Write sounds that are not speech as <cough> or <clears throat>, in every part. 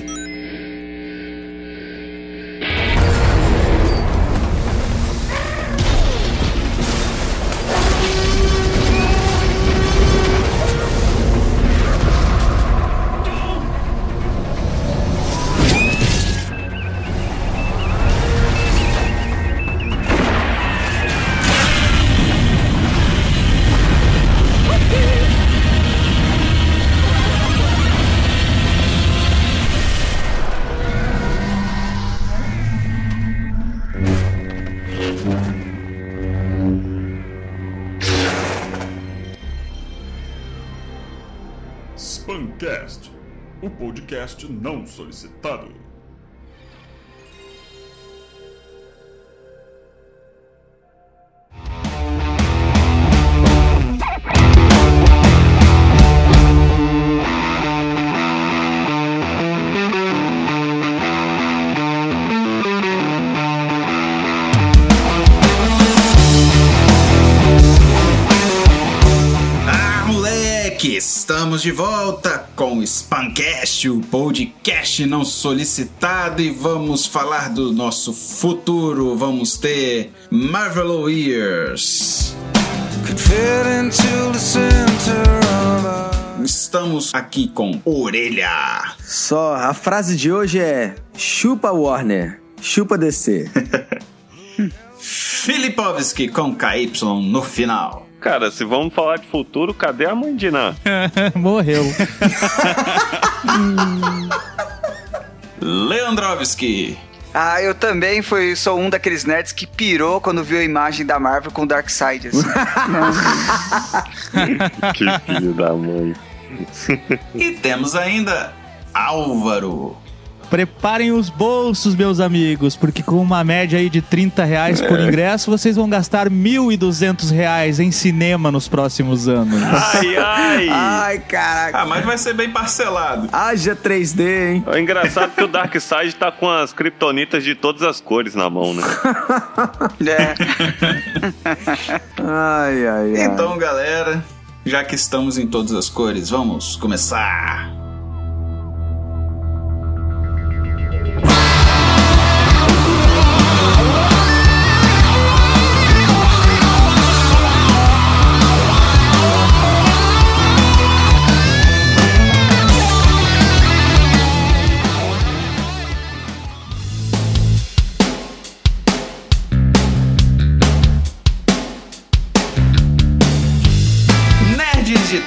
Spamcast, podcast não solicitado. Ah! Estamos de volta com o Spancast, o podcast não solicitado, e vamos falar do nosso futuro. Vamos ter Marvel Years. could fit into the center of a Estamos aqui com Orelha. Só, a frase de hoje é chupa Warner, chupa DC. <laughs> Filipovski com KY no final. Cara, se vamos falar de futuro, cadê a mãe de Ná? <laughs> Morreu. Leandrovski. Ah, eu também fui, sou um daqueles nerds que pirou quando viu a imagem da Marvel com Darkseid. Assim. <laughs> que filho da mãe. E temos ainda Álvaro. Preparem os bolsos, meus amigos, porque com uma média aí de 30 reais por ingresso, vocês vão gastar 1.200 reais em cinema nos próximos anos. Ai, ai! Ai, caraca. Ah, mas vai ser bem parcelado. Haja 3D, hein? É engraçado que o Darkseid tá com as kryptonitas de todas as cores na mão, né? <laughs> É. <laughs> Ai, ai, ai. Então, galera, já que estamos em todas as cores, vamos começar.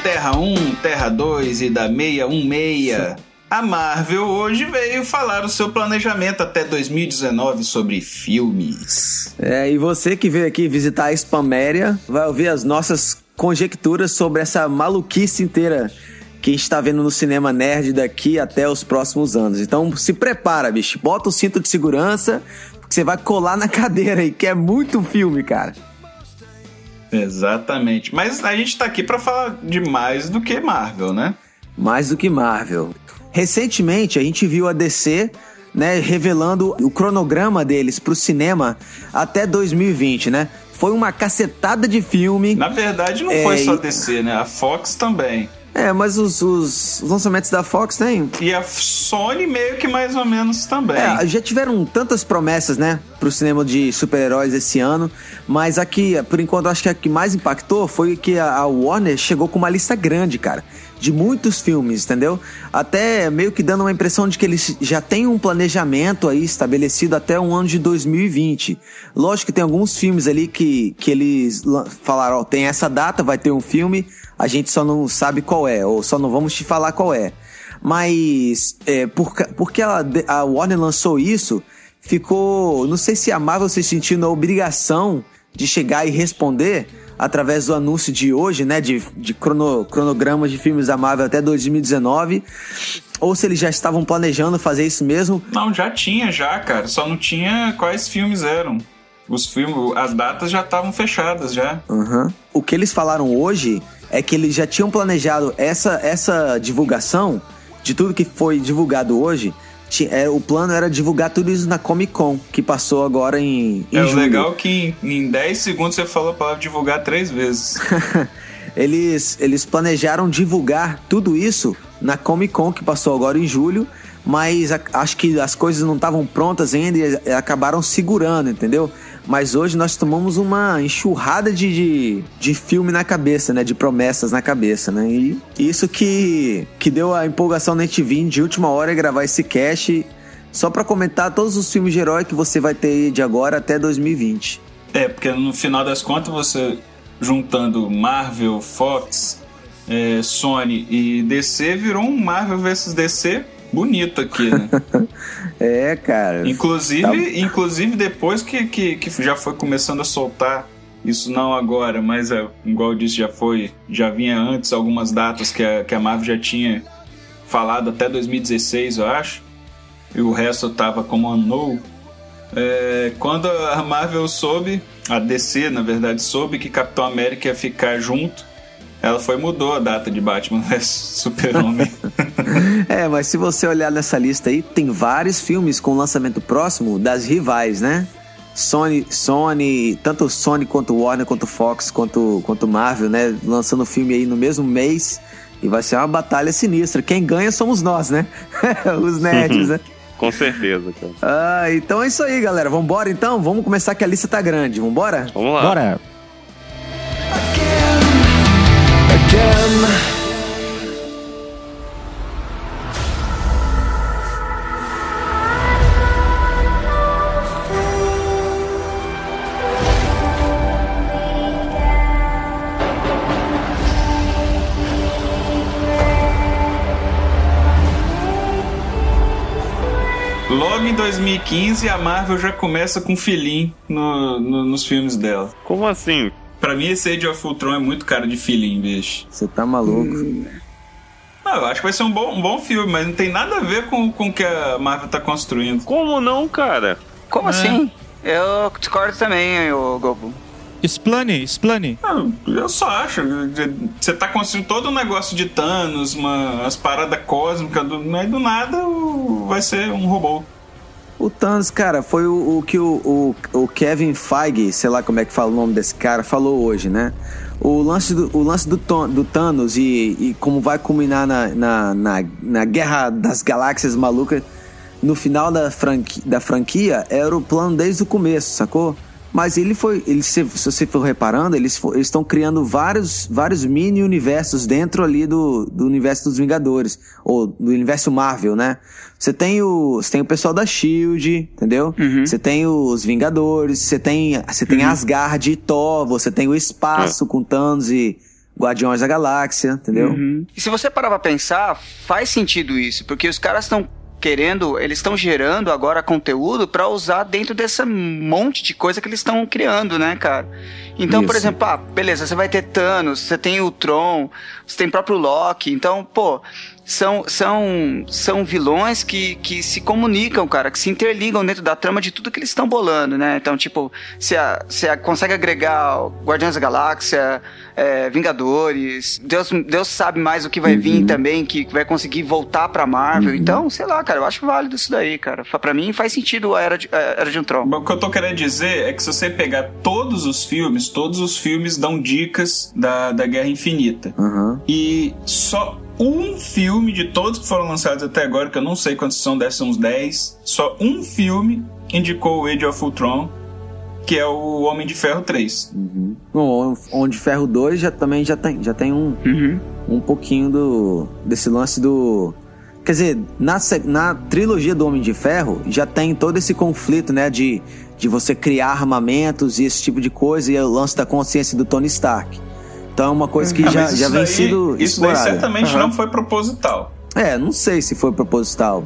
Terra 1, Terra 2 e da 616. A Marvel hoje veio falar o seu planejamento até 2019 sobre filmes. É, e você que veio aqui visitar a Spaméria vai ouvir as nossas conjecturas sobre essa maluquice inteira que a gente tá vendo no cinema nerd daqui até os próximos anos. Então se prepara, bicho. Bota o cinto de segurança, porque você vai colar na <laughs> cadeira aí, que é muito filme, cara. Exatamente. Mas a gente tá aqui pra falar de mais do que Marvel, né? Mais do que Marvel. Recentemente a gente viu a DC né, revelando o cronograma deles pro cinema até 2020, né? Foi uma cacetada de filme. Na verdade, não É, foi só e- DC, né? A Fox também. É, mas os, os- os lançamentos da Fox tem. E a Sony meio que mais ou menos também. É, já tiveram tantas promessas, né, pro cinema de super-heróis esse ano, mas aqui, por enquanto, acho que a que mais impactou foi que a, a Warner chegou com uma lista grande, cara, de muitos filmes, entendeu? Até meio que dando uma impressão de que eles já têm um planejamento aí estabelecido até o ano de 2020. Lógico que tem alguns filmes ali que, que eles falaram, ó, tem essa data, vai ter um filme, a gente só não sabe qual é, ou só não vamos te falar qual é. Mas é, por, porque ela, a Warner lançou isso, ficou. Não sei se a Marvel se sentiu na obrigação de chegar e responder através do anúncio de hoje, né? De, de crono, cronogramas de filmes da Marvel até 2019. Ou se eles já estavam planejando fazer isso mesmo. Não, já tinha, já, cara. Só não tinha quais filmes eram. Os filmes, as datas já estavam fechadas já. Aham. O que eles falaram hoje é que eles já tinham planejado essa, essa divulgação de tudo que foi divulgado hoje. É, o plano era divulgar tudo isso na Comic Con, que passou agora em, em É o julho. legal que em, em 10 segundos você falou a palavra divulgar três vezes. <laughs> eles, eles planejaram divulgar tudo isso na Comic Con, que passou agora em julho, mas a- acho que as coisas não estavam prontas ainda e acabaram segurando, entendeu? Mas hoje nós tomamos uma enxurrada de, de, de filme na cabeça, né? De promessas na cabeça, né? E isso que, que deu a empolgação na vir de última hora gravar esse cast só pra comentar todos os filmes de herói que você vai ter de agora até 2020. É, porque no final das contas você juntando Marvel, Fox, é, Sony e DC virou um Marvel vs DC bonito aqui, né? <laughs> É, cara. Inclusive, inclusive depois que, que, que já foi começando a soltar, isso não agora, mas é, igual eu disse, já foi, já vinha antes algumas datas que a, que a Marvel já tinha falado até 2016, eu acho, e o resto tava como unknown. É, quando a Marvel soube, a DC na verdade soube que Capitão América ia ficar junto, ela foi mudou a data de Batman <laughs> vs Super-Homem. É, mas se você olhar nessa lista aí, tem vários filmes com lançamento próximo das rivais, né? Sony, Sony, tanto Sony quanto Warner, quanto Fox, quanto, quanto Marvel, né? Lançando filme aí no mesmo mês. E vai ser uma batalha sinistra. Quem ganha somos nós, né? <laughs> Os nerds, né? <laughs> Com certeza, cara. Ah, então é isso aí, galera. Vambora então? Vamos começar que a lista tá grande. Vambora? Vamos lá. Bora. again. Em 2015, a Marvel já começa com filim no, no- nos filmes dela. Como assim? Pra mim, esse Age of Ultron é muito cara de filim, bicho. Você tá maluco. Não, eu acho que vai ser um bom, um bom filme, mas não tem nada a ver com, com o que a Marvel tá construindo. Como não, cara? Como assim? Eu discordo também, o Gobo. Explane, explane. Não, eu só acho. Você tá construindo todo um negócio de Thanos, uma, umas paradas cósmicas, do, mas do nada vai ser um robô. O Thanos, cara, foi o, o que o, o, o Kevin Feige, sei lá como é que fala o nome desse cara, falou hoje, né? O lance do, o lance do, do Thanos e, e como vai culminar na, na, na, na Guerra das Galáxias Malucas no final da, franqui, da franquia era o plano desde o começo, sacou? Mas ele foi. Ele, se, se você for reparando, eles estão criando vários, vários mini universos dentro ali do, do universo dos Vingadores. Ou do universo Marvel, né? Você tem o. Você tem o pessoal da Shield, entendeu? Você tem os Vingadores, você tem. Você tem Asgard e Thor, você tem o espaço com Thanos e Guardiões da Galáxia, entendeu? E se você parar pra pensar, faz sentido isso, porque os caras estão querendo, eles estão gerando agora conteúdo pra usar dentro dessa monte de coisa que eles estão criando, né, cara? Então, por Isso. exemplo, ah, beleza, você vai ter Thanos, você tem o Tron, você tem o próprio Loki, então, pô, são, são, são vilões que, que se comunicam, cara, que se interligam dentro da trama de tudo que eles estão bolando, né? Então, tipo, você você consegue agregar Guardiões da Galáxia, é, Vingadores, Deus, Deus sabe mais o que vai vir também, que vai conseguir voltar pra Marvel. Então, sei lá, cara, eu acho válido isso daí, cara. Pra mim faz sentido a Era de, a Era de Ultron. O que eu tô querendo dizer é que se você pegar todos os filmes, todos os filmes dão dicas da, da Guerra Infinita. Aham. E só um filme de todos que foram lançados até agora, que eu não sei quantos são, deve ser uns 10, só um filme indicou o Age of Ultron, que é o Homem de Ferro 3. Bom, Onde Ferro 2 já também já tem, já tem um, Uhum. um pouquinho do desse lance do quer dizer na, na trilogia do Homem de Ferro já tem todo esse conflito né de, de você criar armamentos e esse tipo de coisa e o lance da consciência do Tony Stark então é uma coisa que Ah, já, mas já isso vem daí- sido Isso daí explorada certamente Aham. não foi proposital. é não sei se foi proposital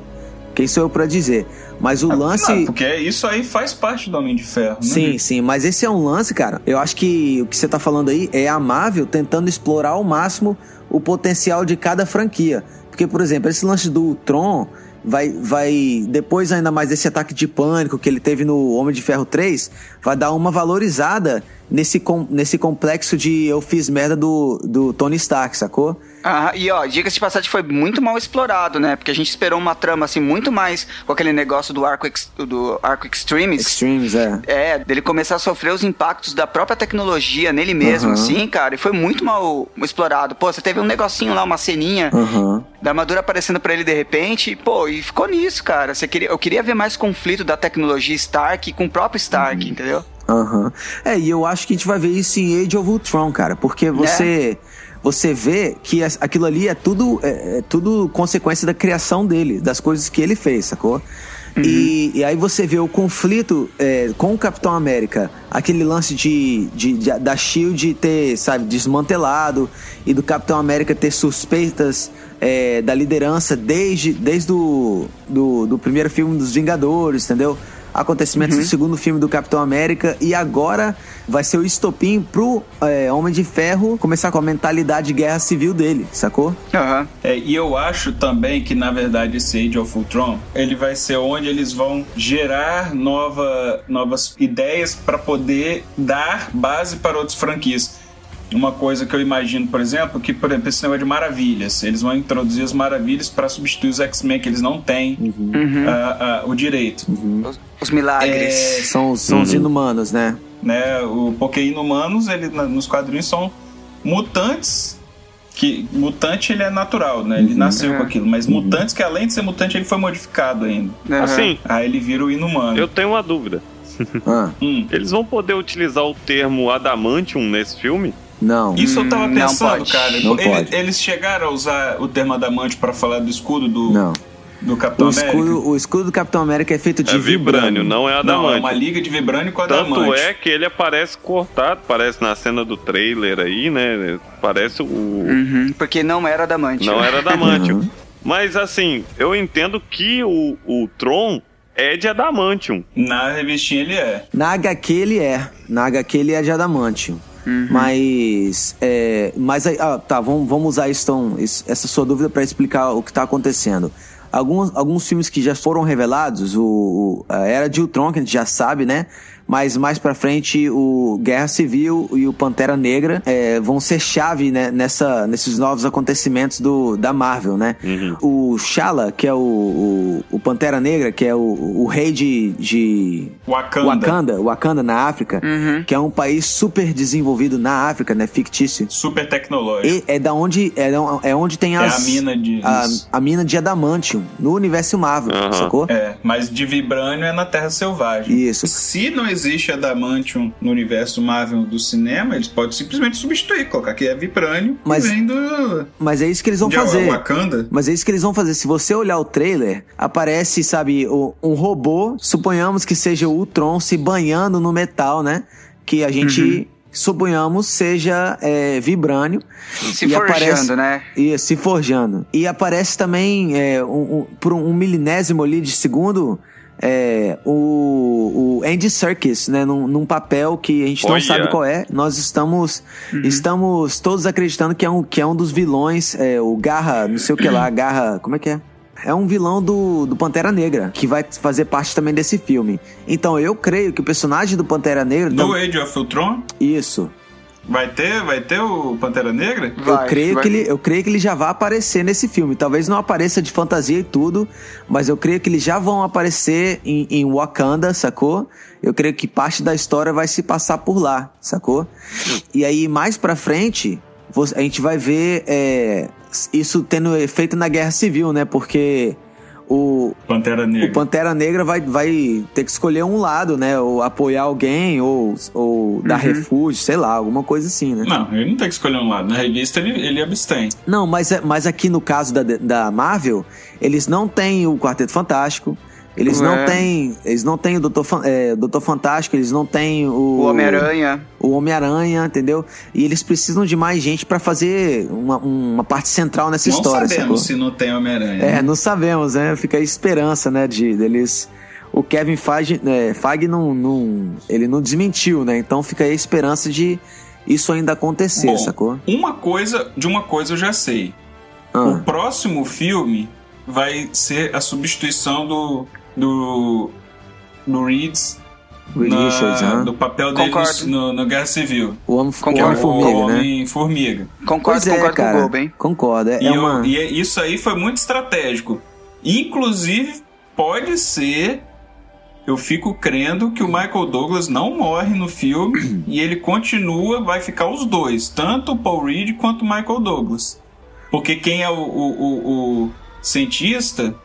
quem sou eu pra dizer mas o lance Não, porque isso aí faz parte do Homem de Ferro. né? Sim, sim, mas esse é um lance, cara. Eu acho que o que você tá falando aí é a Marvel tentando explorar ao máximo o potencial de cada franquia. Porque, por exemplo, esse lance do Tron vai, vai depois ainda mais desse ataque de pânico que ele teve no Homem de Ferro 3, vai dar uma valorizada nesse, com, nesse complexo de eu fiz merda do, do Tony Stark, sacou? Ah, e ó, diga-se de passagem, foi muito mal explorado, né? Porque a gente esperou uma trama assim muito mais com aquele negócio do arco, ex- do arco Extremis. Extremes, é. É, dele começar a sofrer os impactos da própria tecnologia nele mesmo, Aham. assim, cara. E foi muito mal explorado. Pô, você teve um negocinho lá, uma ceninha Aham. da armadura aparecendo pra ele de repente. E, pô, e ficou nisso, cara. Você queria, eu queria ver mais conflito da tecnologia Stark com o próprio Stark, Uhum. entendeu? Aham. É, e eu acho que a gente vai ver isso em Age of Ultron, cara, porque você você vê que aquilo ali é tudo é, é tudo consequência da criação dele, das coisas que ele fez, sacou? E, e aí você vê o conflito é, com o Capitão América, aquele lance de, de- de- da Shield ter, sabe, desmantelado e do Capitão América ter suspeitas é, da liderança desde, desde o do, do primeiro filme dos Vingadores, entendeu? Acontecimentos do segundo filme do Capitão América e agora vai ser o estopim pro é, Homem de Ferro começar com a mentalidade de guerra civil dele, sacou? Aham. É, e eu acho também que, na verdade, esse Age of Ultron, ele vai ser onde eles vão gerar nova, novas ideias para poder dar base para outras franquias. Uma coisa que eu imagino, por exemplo, que, por exemplo, esse negócio de maravilhas. Eles vão introduzir as maravilhas para substituir os X-Men, que eles não têm ah, ah, o direito. Os, os milagres. É, São, são os inumanos, né? né? O, porque inumanos, ele, na- nos quadrinhos, são mutantes. Que mutante ele é natural, né? Ele nasceu com aquilo, mas mutantes que além de ser mutante ele foi modificado ainda. Aham. Assim, Aí ele vira o inumano. eu tenho uma dúvida. Ah, Hum. Eles vão poder utilizar o termo adamantium nesse filme? Não. Isso eu tava não pensando, cara. Não Ele-. Eles chegaram a usar o termo adamante pra falar do escudo do, Não. do Capitão O América? escudo, o escudo do Capitão América é feito de É vibrânio, não é Não, é adamante. uma liga de vibrânio com Tanto adamante. é que ele aparece cortado, parece na cena do trailer aí, né? Parece o. Uhum, porque não era adamante. Não era adamantium. Mas assim, eu entendo que o, o Tron é de adamantium. Na revistinha ele é. Na HQ ele é. Na HQ ele é de adamantium. Mas. É, mas aí. Ah, tá, vamos, vamos usar isso, então, isso- essa sua dúvida para explicar o que tá acontecendo. Alguns, alguns filmes que já foram revelados, o, o- a Era de Ultron, que a gente já sabe, né? Mas mais pra frente, o Guerra Civil e o Pantera Negra é, vão ser chave né, nessa, nesses novos acontecimentos do, da Marvel, né? O Shala, que é o, o, o Pantera Negra, que é o, o rei de, de Wakanda. Wakanda, Wakanda na África, que é um país super desenvolvido na África, né? Fictício. Super tecnológico. E é da onde é, da- é onde tem É as a mina de- a, a mina de adamantium no universo Marvel, Aham. sacou? É, mas de vibrânio é na Terra Selvagem. Isso. Se não existe adamantium no universo Marvel do cinema, eles podem simplesmente substituir, colocar que é vibrânio Mas- e vem do Mas é isso que eles vão fazer. Wakanda. Mas é isso que eles vão fazer. Se você olhar o trailer, aparece, sabe, o- um robô, suponhamos que seja o Ultron se banhando no metal, né? Que a gente Uhum. suponhamos seja é, vibrânio. Se E forjando, aparece- né? Isso, se forjando. E aparece também, é, um, um- por um milionésimo ali de segundo, é, o, o Andy Serkis, né, num, num papel que a gente não Olha. sabe qual é. Nós estamos estamos todos acreditando que é um, que é um dos vilões, é, o Garra, não sei o que lá, <clears throat> Garra, como é que é? É um vilão do, do Pantera Negra, que vai fazer parte também desse filme. Então eu creio que o personagem do Pantera Negra. No tam- Age of Ultron, Isso. Vai ter, vai ter o Pantera Negra? eu, Vai, creio vai. que ele, eu creio que ele já vai aparecer nesse filme. Talvez não apareça de fantasia e tudo, mas eu creio que eles já vão aparecer em, em Wakanda, sacou? Eu creio que parte da história vai se passar por lá, sacou? E aí, mais pra frente, a gente vai ver é, isso tendo efeito na Guerra Civil, né? Porque o, Pantera o Negra. Pantera Negra vai, vai ter que escolher um lado, né? Ou apoiar alguém, ou, ou dar refúgio, sei lá, alguma coisa assim, né? Não, ele não tem que escolher um lado. Na revista ele, ele abstém. Não, mas, é- mas aqui no caso da, da Marvel, eles não têm o Quarteto Fantástico, eles não É. têm. Eles não têm o Doutor, é, Doutor Fantástico, eles não têm o. O Homem-Aranha. O Homem-Aranha, entendeu? E eles precisam de mais gente pra fazer uma, uma parte central nessa não história, sabemos sacou? se não tem Homem-Aranha. É, não sabemos, né? Fica a esperança, né, de deles. O Kevin Feige, é, Feige não, não, ele não desmentiu, né? Então fica aí a esperança de isso ainda acontecer, Bom, sacou? Uma coisa, de uma coisa eu já sei. Ah, O próximo filme vai ser a substituição do do do Reeds Reed na- Richards, aham. do papel dele no, no Guerra Civil. O Homem, o. Homem-Formiga, o né? Homem-Formiga. Concordo, Pois é, concordo cara. com o Gobo, hein? Concordo. É, E, é eu- uma. e é- isso aí foi muito estratégico. Inclusive, pode ser. Eu fico crendo que o Michael Douglas não morre no filme <clears throat> e ele continua, vai ficar os dois, tanto o Paul Reed quanto o Michael Douglas. Porque quem é o, o, o- o cientista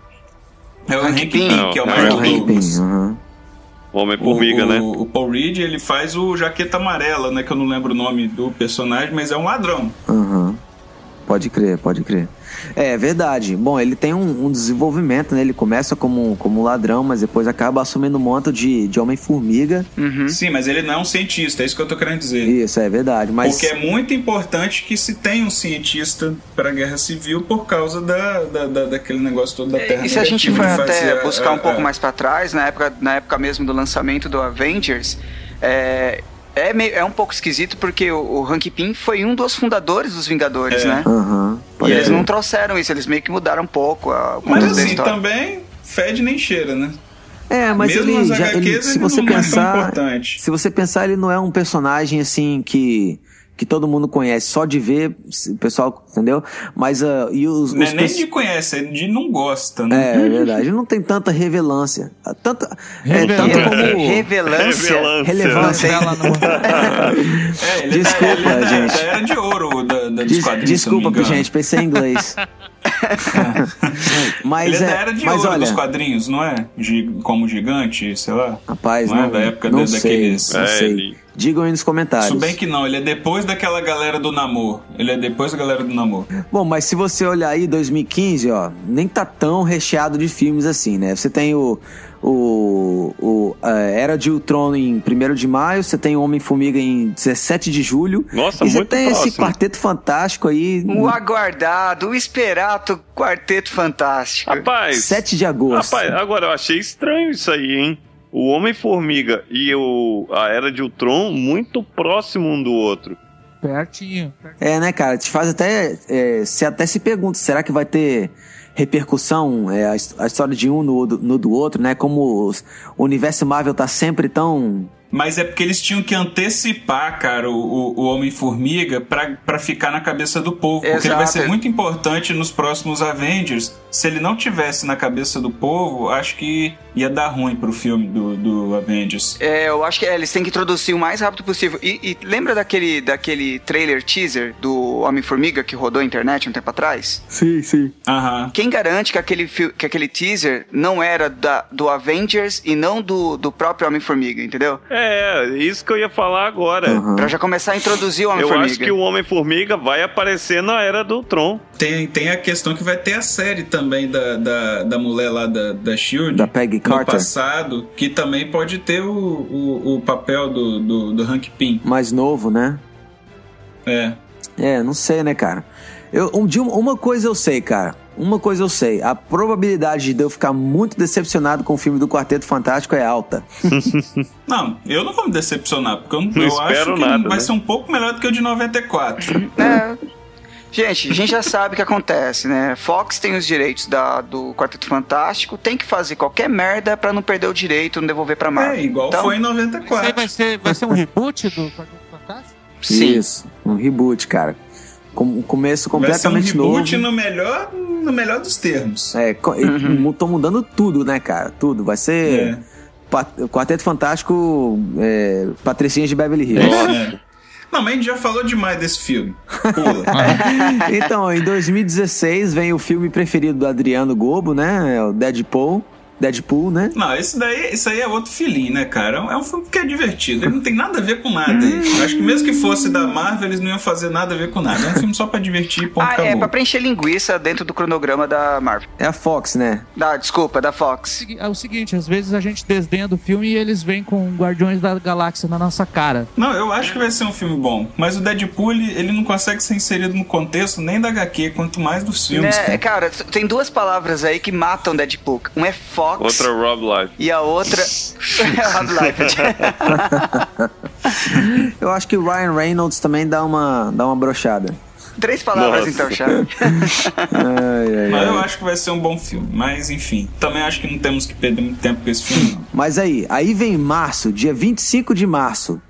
é o Hank Hank Pym. Que é o Não, É o Hank. Pym. Homem-Formiga, né? O, Paul Reed, ele faz o Jaqueta Amarela, né? Que eu não lembro o nome do personagem, mas é um ladrão. Aham. Pode crer, pode crer. É, é verdade. Bom, ele tem um, um desenvolvimento, né? Ele começa como, como ladrão, mas depois acaba assumindo o manto de, de Homem-Formiga. Uhum. Sim, mas ele não é um cientista, é isso que eu tô querendo dizer. Isso, é verdade. Mas Porque é muito importante que se tenha um cientista para a guerra civil por causa da, da, da- daquele negócio todo da Terra. E se a gente for até a- buscar um a- pouco a- mais pra trás, na época, na época mesmo do lançamento do Avengers, é, é, meio- é um pouco esquisito porque o, o Hank Pym foi um dos fundadores dos Vingadores, É. né? Aham. E eles não trouxeram isso, eles meio que mudaram um pouco a, o Mas assim, também fede nem cheira, né? É, mas Mesmo ele, já, ele, HQs se ele você não é tão pensar, importante. se você pensar, ele não é um personagem assim que que todo mundo conhece, só de ver, o pessoal, entendeu? Mas uh, e os, Não os é nem de conhece, é de não gosta, né? É, é verdade. Não tem tanta revelância. Tanta, é, Revelância. tanto como <laughs> Revelância. Revelância. relevância. hein? Ela não- <laughs> É, ele Desculpa, é, é da- gente. Da, era de ouro da, da, dos Des- quadrinhos, desculpa, se eu não me engano. gente, pensei em inglês. <laughs> mas Ele é, é, da era de mas ouro olha, dos quadrinhos, não é? Como gigante, sei lá. rapaz, Não é não, da época não da- sei, daqueles- não É, sei. Digam aí nos comentários. Se bem que não, ele é depois daquela galera do namoro. Ele é depois da galera do namoro. Bom, mas se você olhar aí 2015, ó, nem tá tão recheado de filmes assim, né? Você tem o o, o eh, Era de Ultron em 1 de maio, você tem o Homem-Formiga em 17 de julho. Nossa, e você tem esse próximo. quarteto fantástico aí O aguardado, o esperado Quarteto Fantástico. Rapaz, 7 de agosto. rapaz, agora eu achei estranho isso aí, hein? O Homem-Formiga e o, a Era de Ultron muito próximo um do outro. Pertinho. É, né, cara? Te faz até. é, você até se pergunta, será que vai ter repercussão é, a, a história de um no, do- no do outro, né? Como os- o universo Marvel tá sempre tão. Mas é porque eles tinham que antecipar, cara, o, o, Homem-Formiga pra, pra ficar na cabeça do povo. Porque ele vai Exato. ser muito importante nos próximos Avengers. Se ele não tivesse na cabeça do povo, acho que ia dar ruim pro filme do, do Avengers. É, eu acho que é, eles têm que introduzir o mais rápido possível. E, e lembra daquele, daquele trailer teaser do Homem-Formiga que rodou a internet um tempo atrás? Sim, sim. Aham. Quem garante que aquele, que aquele teaser não era da, do Avengers e não do, do próprio Homem-Formiga, entendeu? É, isso que eu ia falar agora. Pra já começar a introduzir o Eu Homem-Formiga. acho que o Homem-Formiga vai aparecer na Era do Ultron. Tem, tem a questão que vai ter a série também da, da, da mulher lá da, da Shield. Da Peggy no Carter. passado, que também pode ter o, o, o papel do, do, do Hank Pym. Mais novo, né? É. É, não sei, né, cara? Eu, um, de uma, uma coisa eu sei, cara. Uma coisa eu sei: a probabilidade de eu ficar muito decepcionado com o filme do Quarteto Fantástico é alta. <laughs> Não, eu não vou me decepcionar, porque eu, Não eu espero acho que nada, vai né? ser um pouco melhor do que o de 94. <laughs> É. Gente, a gente já sabe o que acontece, né? Fox tem os direitos da, do Quarteto Fantástico, tem que fazer qualquer merda pra não perder o direito, não devolver pra Marvel. É, igual Então, foi em Isso aí 94. vai ser, vai ser um reboot do Quarteto Fantástico? Sim. Isso, um reboot, cara. Com um começo Vai ser um completamente reboot novo. no melhor, no melhor dos termos. É, mu- tô mudando tudo, né, cara? Tudo. Vai ser É. Quarteto Fantástico, é, Patricinhas de Beverly Hills. É. Não, mas a gente já falou demais desse filme. Pula. <laughs> então, em 2016 vem o filme preferido do Adriano Gobo, né? É o Deadpool. Deadpool, né? Não, esse daí, isso aí é outro filhinho, né, cara? É um filme que é divertido. Ele não tem nada a ver com nada. Eu Acho que mesmo que fosse da Marvel, eles não iam fazer nada a ver com nada. É um filme só pra divertir, ponto, Ah, acabou. é pra preencher linguiça dentro do cronograma da Marvel. É a Fox, né? Da, desculpa, da Fox. É o seguinte, às vezes a gente desdenha do filme e eles vêm com Guardiões da Galáxia na nossa cara. Não, eu acho que vai ser um filme bom. Mas o Deadpool, ele, ele não consegue ser inserido no contexto nem da HQ, quanto mais dos filmes, Né, cara. cara, tem duas palavras aí que matam Deadpool. Um é Fox Outra Rob Life. e a outra <laughs> é Rob Liefeld. <laughs> Eu acho que o Ryan Reynolds também dá uma, dá uma brochada. Três palavras Nossa. então, <laughs> ai, Mas eu acho que vai ser um bom filme. Mas, enfim. Também acho que não temos que perder muito tempo com esse filme, não. Mas aí, aí vem março, dia 25 de março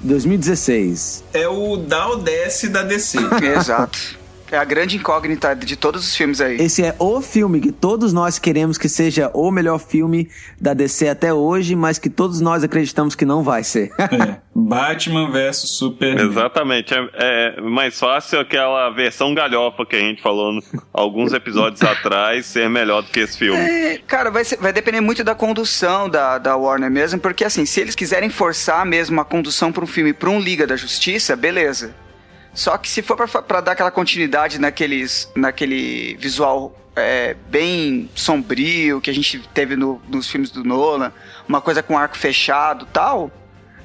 de 2016. É o Dow DS da DC. Exato. É a grande incógnita de todos os filmes aí. Esse é o filme que todos nós queremos que seja o melhor filme da DC até hoje, mas que todos nós acreditamos que não vai ser. É. <laughs> Batman vs Superman. Exatamente. É, é mais fácil aquela versão galhofa que a gente falou no- alguns episódios atrás ser melhor do que esse filme. É, cara, vai, ser- vai depender muito da condução da, da Warner mesmo, porque assim, se eles quiserem forçar mesmo a condução para um filme para um Liga da Justiça, beleza. Só que se for pra dar aquela continuidade naqueles, naquele visual é, bem sombrio que a gente teve no- nos filmes do Nolan, uma coisa com arco fechado tal,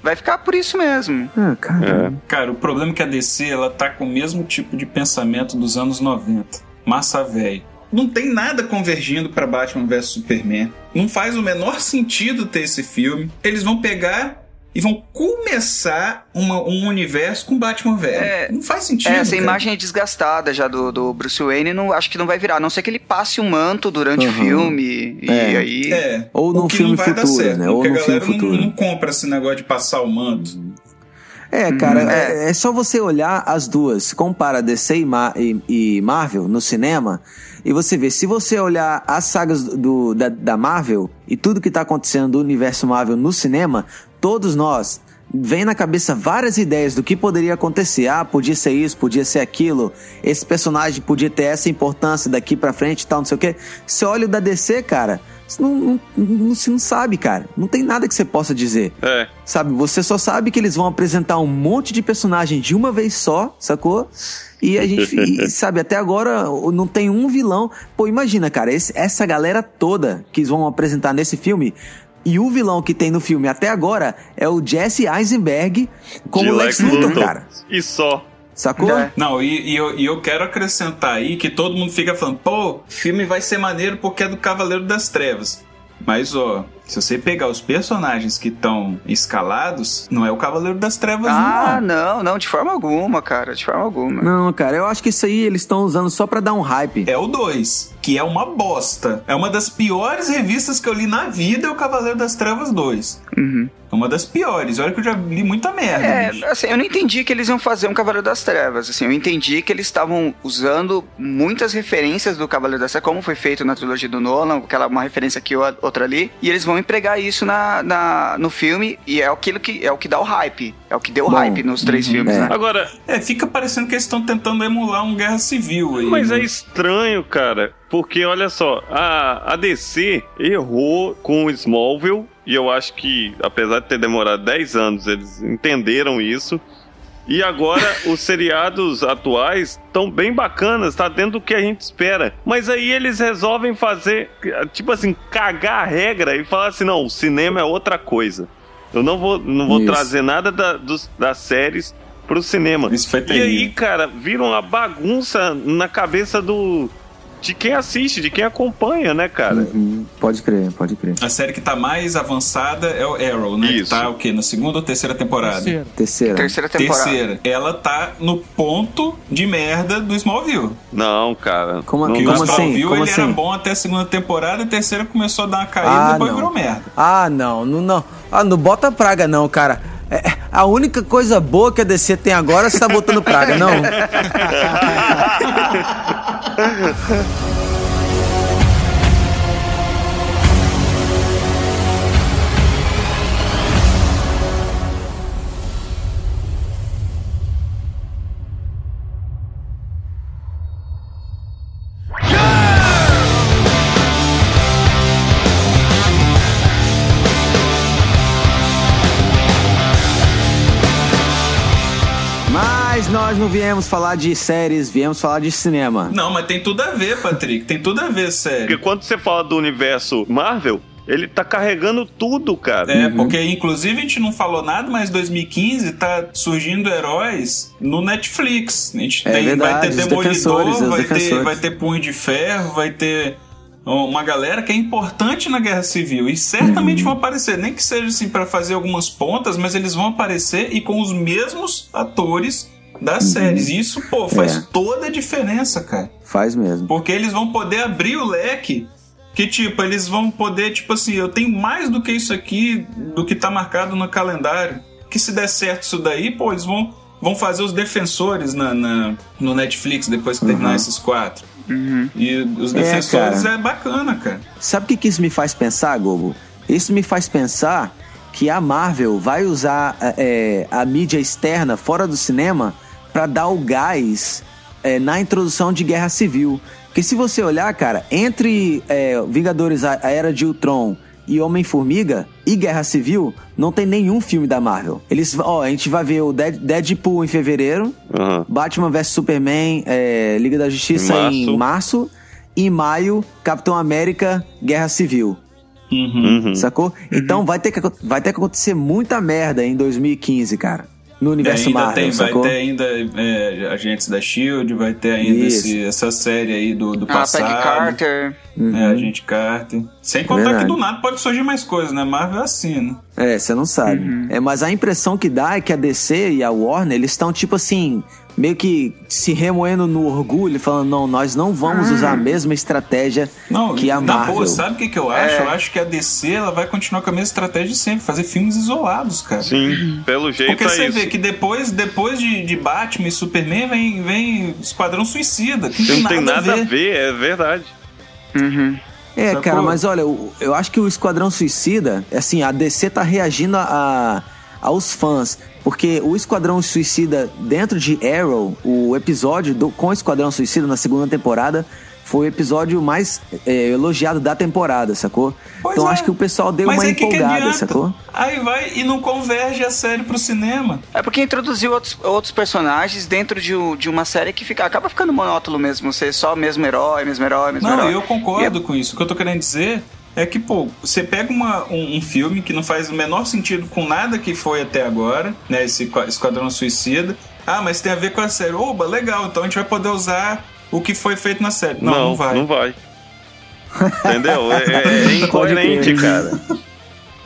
vai ficar por isso mesmo. ah, cara. Cara, o problema é que a DC, ela tá com o mesmo tipo de pensamento dos anos 90. Massa velho. Não tem nada convergindo pra Batman vs Superman. Não faz o menor sentido ter esse filme. Eles vão pegar e vão começar uma- um universo com Batman velho. É, não faz sentido. É, essa cara. imagem é desgastada já do, do Bruce Wayne, não, acho que não vai virar, a não ser que ele passe um manto durante o Uhum. filme, e É. aí... É, Ou o num que filme não vai dar futuro, certo, né? Ou Porque num a galera filme não, futuro. não compra esse negócio de passar o manto. É, cara, Uhum. é, é só você olhar as duas. Compara DC e, Ma- e- e Marvel no cinema e você vê. Se você olhar as sagas do, da, da Marvel e tudo que tá acontecendo do universo Marvel no cinema, todos nós vem na cabeça várias ideias do que poderia acontecer. Ah, podia ser isso, podia ser aquilo. Esse personagem podia ter essa importância daqui pra frente e tal, não sei o quê. Você olha o da DC, cara, você não, não, não, você não sabe, cara. Não tem nada que você possa dizer. É. Sabe, você só sabe que eles vão apresentar um monte de personagem de uma vez só, sacou? E a gente, e, <laughs> sabe, até agora não tem um vilão. Pô, imagina, cara, esse- essa galera toda que eles vão apresentar nesse filme. E o vilão que tem no filme até agora é o Jesse Eisenberg como de Lex Luthor, cara. E só. Sacou? É. Não, e, e eu, e eu quero acrescentar aí que todo mundo fica falando, pô, o filme vai ser maneiro porque é do Cavaleiro das Trevas. Mas, ó, se você pegar os personagens que estão escalados, não é o Cavaleiro das Trevas, Ah, não. não, não, de forma alguma, cara, de forma alguma. Não, cara, eu acho que isso aí eles estão usando só pra dar um hype. É o 2, que é uma bosta. É uma das piores revistas que eu li na vida, é o Cavaleiro das Trevas 2. Uhum. É uma das piores. Olha que eu já li muita merda. bicho. É, assim, eu não entendi que eles iam fazer um Cavaleiro das Trevas, assim, eu entendi que eles estavam usando muitas referências do Cavaleiro das Trevas, como foi feito na trilogia do Nolan, aquela uma referência aqui, outra ali, e eles vão empregar isso na, na- no filme, e é aquilo que, é o que dá o hype, é o que deu Bom, hype nos três filmes, é. né? Agora, É, fica parecendo que eles estão tentando emular um guerra civil aí. mas né? é estranho, cara. Porque, olha só, a, a DC errou com o Smallville. E eu acho que, apesar de ter demorado 10 anos, eles entenderam isso. E agora <laughs> os seriados atuais estão bem bacanas, tá dentro do que a gente espera. Mas aí eles resolvem fazer, tipo assim, cagar a regra e falar assim: não, o cinema é outra coisa. Eu não vou, não vou Isso. trazer nada da- dos- das séries pro cinema. Isso foi E terrível. aí, cara, vira uma bagunça na cabeça do. De quem assiste, de quem acompanha, né, cara? Uhum, pode crer, pode crer. A série que tá mais avançada é o Arrow, né? Isso. Que tá o quê? Na segunda ou terceira temporada? Terceiro. Terceira. Terceira temporada. Terceira. Ela tá no ponto de merda do Smallville. Não, cara. Como- não o como pra- assim? Smallville Como ele era assim? bom até a segunda temporada, a terceira começou a dar uma caída Ah, e depois não. virou merda. Ah, não, não, não. Ah, não bota praga não, cara. É, a única coisa boa que a DC tem agora, você tá botando praga, não? <laughs> 嗯 <laughs> 哼 nós não viemos falar de séries, viemos falar de cinema. Não, mas tem tudo a ver, Patrick. Tem tudo a ver, Porque sério. quando você fala do universo Marvel, ele tá carregando tudo, cara. É, porque inclusive a gente não falou nada, mas 2015 tá surgindo heróis no Netflix. A gente É tem, verdade, vai ter Demolidor, vai, ter, vai ter Punho de Ferro, vai ter uma galera que é importante na Guerra Civil e certamente Uhum. vão aparecer, nem que seja assim para fazer algumas pontas, mas eles vão aparecer e com os mesmos atores das séries. E isso, pô, faz Uhum. É. toda a diferença, cara. Faz mesmo. Porque eles vão poder abrir o leque. Que, tipo, eles vão poder, tipo assim, eu tenho mais do que isso aqui, do que tá marcado no calendário. Que se der certo isso daí, pô, eles vão, vão fazer os defensores na, na- no Netflix depois que terminar esses quatro. E os É, defensores cara. é, bacana, cara. Sabe o que, que isso me faz pensar, Gobo? Isso me faz pensar que a Marvel vai usar é, a mídia externa fora do cinema para dar o gás é, na introdução de Guerra Civil. Porque se você olhar, cara, entre é, Vingadores a, a Era de Ultron e Homem-Formiga e Guerra Civil, não tem nenhum filme da Marvel. Eles, ó, a gente vai ver o Dead- Deadpool em fevereiro, Aham. Batman vs Superman, é, Liga da Justiça Em em março. março. E em maio, Capitão América, Guerra Civil. Uhum. Sacou? Então vai ter, que, vai ter que acontecer muita merda em 2015, cara. No universo ainda Marvel, tem, vai sacou? ter ainda é, Agentes da Shield, vai ter ainda esse- essa série aí do, do Ah, passado. Peggy Carter. É, Agente Carter. Sem contar Uhum. Verdade. que do nada pode surgir mais coisas, né? Marvel é assim, né? É, você não sabe. Uhum. É, mas a impressão que dá é que a DC e a Warner, eles estão tipo assim, meio que se remoendo no orgulho, falando, não, nós não vamos usar a mesma estratégia Ah. Não, que a Marvel. boa, sabe o que, que eu acho? É. Eu acho que a DC ela vai continuar com a mesma estratégia de sempre, fazer filmes isolados, cara. Sim, pelo jeito Porque é você isso. vê que depois, depois de, de Batman e Superman vem, vem Esquadrão Suicida, que Não tem nada a ver, é verdade. É, Sacou? cara, mas olha, eu, eu acho que o Esquadrão Suicida, assim, a DC tá reagindo a, aos fãs. Porque o Esquadrão Suicida, dentro de Arrow, o episódio do, com o Esquadrão Suicida na segunda temporada, foi o episódio mais é, elogiado da temporada, sacou? Pois então é. acho que o pessoal deu Mas uma empolgada, sacou? Aí vai e não converge a série pro cinema. É porque introduziu outros, outros personagens dentro de, de uma série que fica, acaba ficando monótono mesmo. Ser só o mesmo herói, mesmo herói, mesmo Não, herói. eu concordo E com isso. O que eu tô querendo dizer é que, pô, você pega uma- um, um filme que não faz o menor sentido com nada que foi até agora, né? Esse Qua- Esquadrão Suicida. Ah, mas tem a ver com a série. Oba, legal, então a gente vai poder usar o que foi feito na série. Não, não, vai. Não vai. Entendeu? É, é- é incoerente, cara.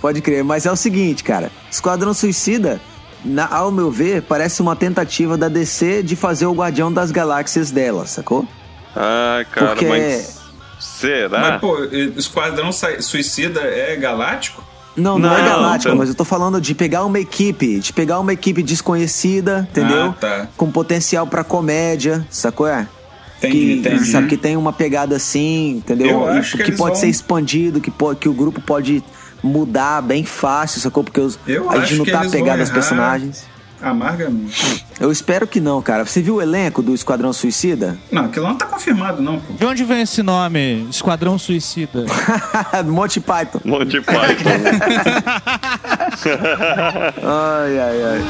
Pode crer, mas é o seguinte, cara. Esquadrão Suicida, na- ao meu ver, parece uma tentativa da DC de fazer o Guardião das Galáxias dela, sacou? Ai, cara, Porque- mas. Será? Mas, pô, Esquadrão Suicida é galáctico? Não, não, é Não, galáctico, tá- mas eu tô falando de pegar uma equipe, de pegar uma equipe desconhecida, entendeu? Ah, tá. Com potencial pra comédia, sacou? É? Entendi, que, entendi. Sabe, que tem uma pegada assim, entendeu? Eu acho que que, pode vão- ser expandido, que, pode, que o grupo pode mudar bem fácil, sacou? Porque os, Eu a gente não tá aos errar. personagens. Amargamente. Eu espero que não, cara. Você viu o elenco do Esquadrão Suicida? Não, aquilo não tá confirmado, não, pô. De onde vem esse nome? Esquadrão Suicida. <laughs> Monty Python. Monty <laughs> Python. Ai, ai, ai.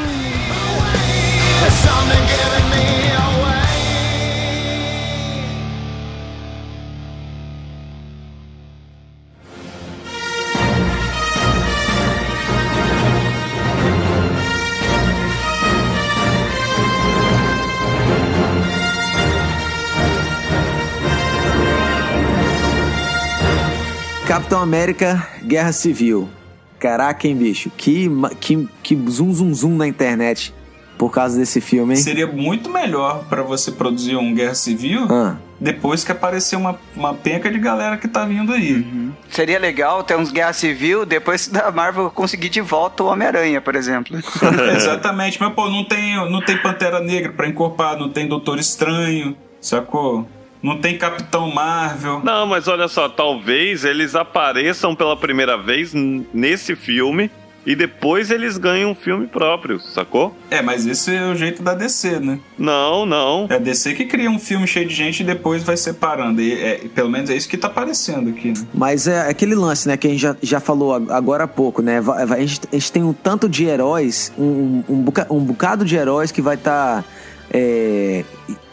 Capitão América Guerra Civil. Caraca, hein, bicho? Que, que, que zoom, zoom, zoom na internet por causa desse filme, hein? Seria muito melhor pra você produzir um Guerra Civil Ah, depois que aparecer uma, uma penca de galera que tá vindo aí. Seria legal ter uns Guerra Civil depois da Marvel conseguir de volta o Homem-Aranha, por exemplo. <laughs> Exatamente, mas pô, não tem, não tem Pantera Negra pra encorpar, não tem Doutor Estranho, sacou? Não tem Capitão Marvel. Não, mas olha só, talvez eles apareçam pela primeira vez nesse filme e depois eles ganham um filme próprio, sacou? É, mas esse é o jeito da DC, né? Não, não. É a DC que cria um filme cheio de gente e depois vai separando. E, é, pelo menos é isso que tá aparecendo aqui, né? mas é aquele lance, né, que a gente já, já falou ag- agora há pouco, né? A gente, a gente tem um tanto de heróis, um, um, boca- um bocado de heróis que vai estar.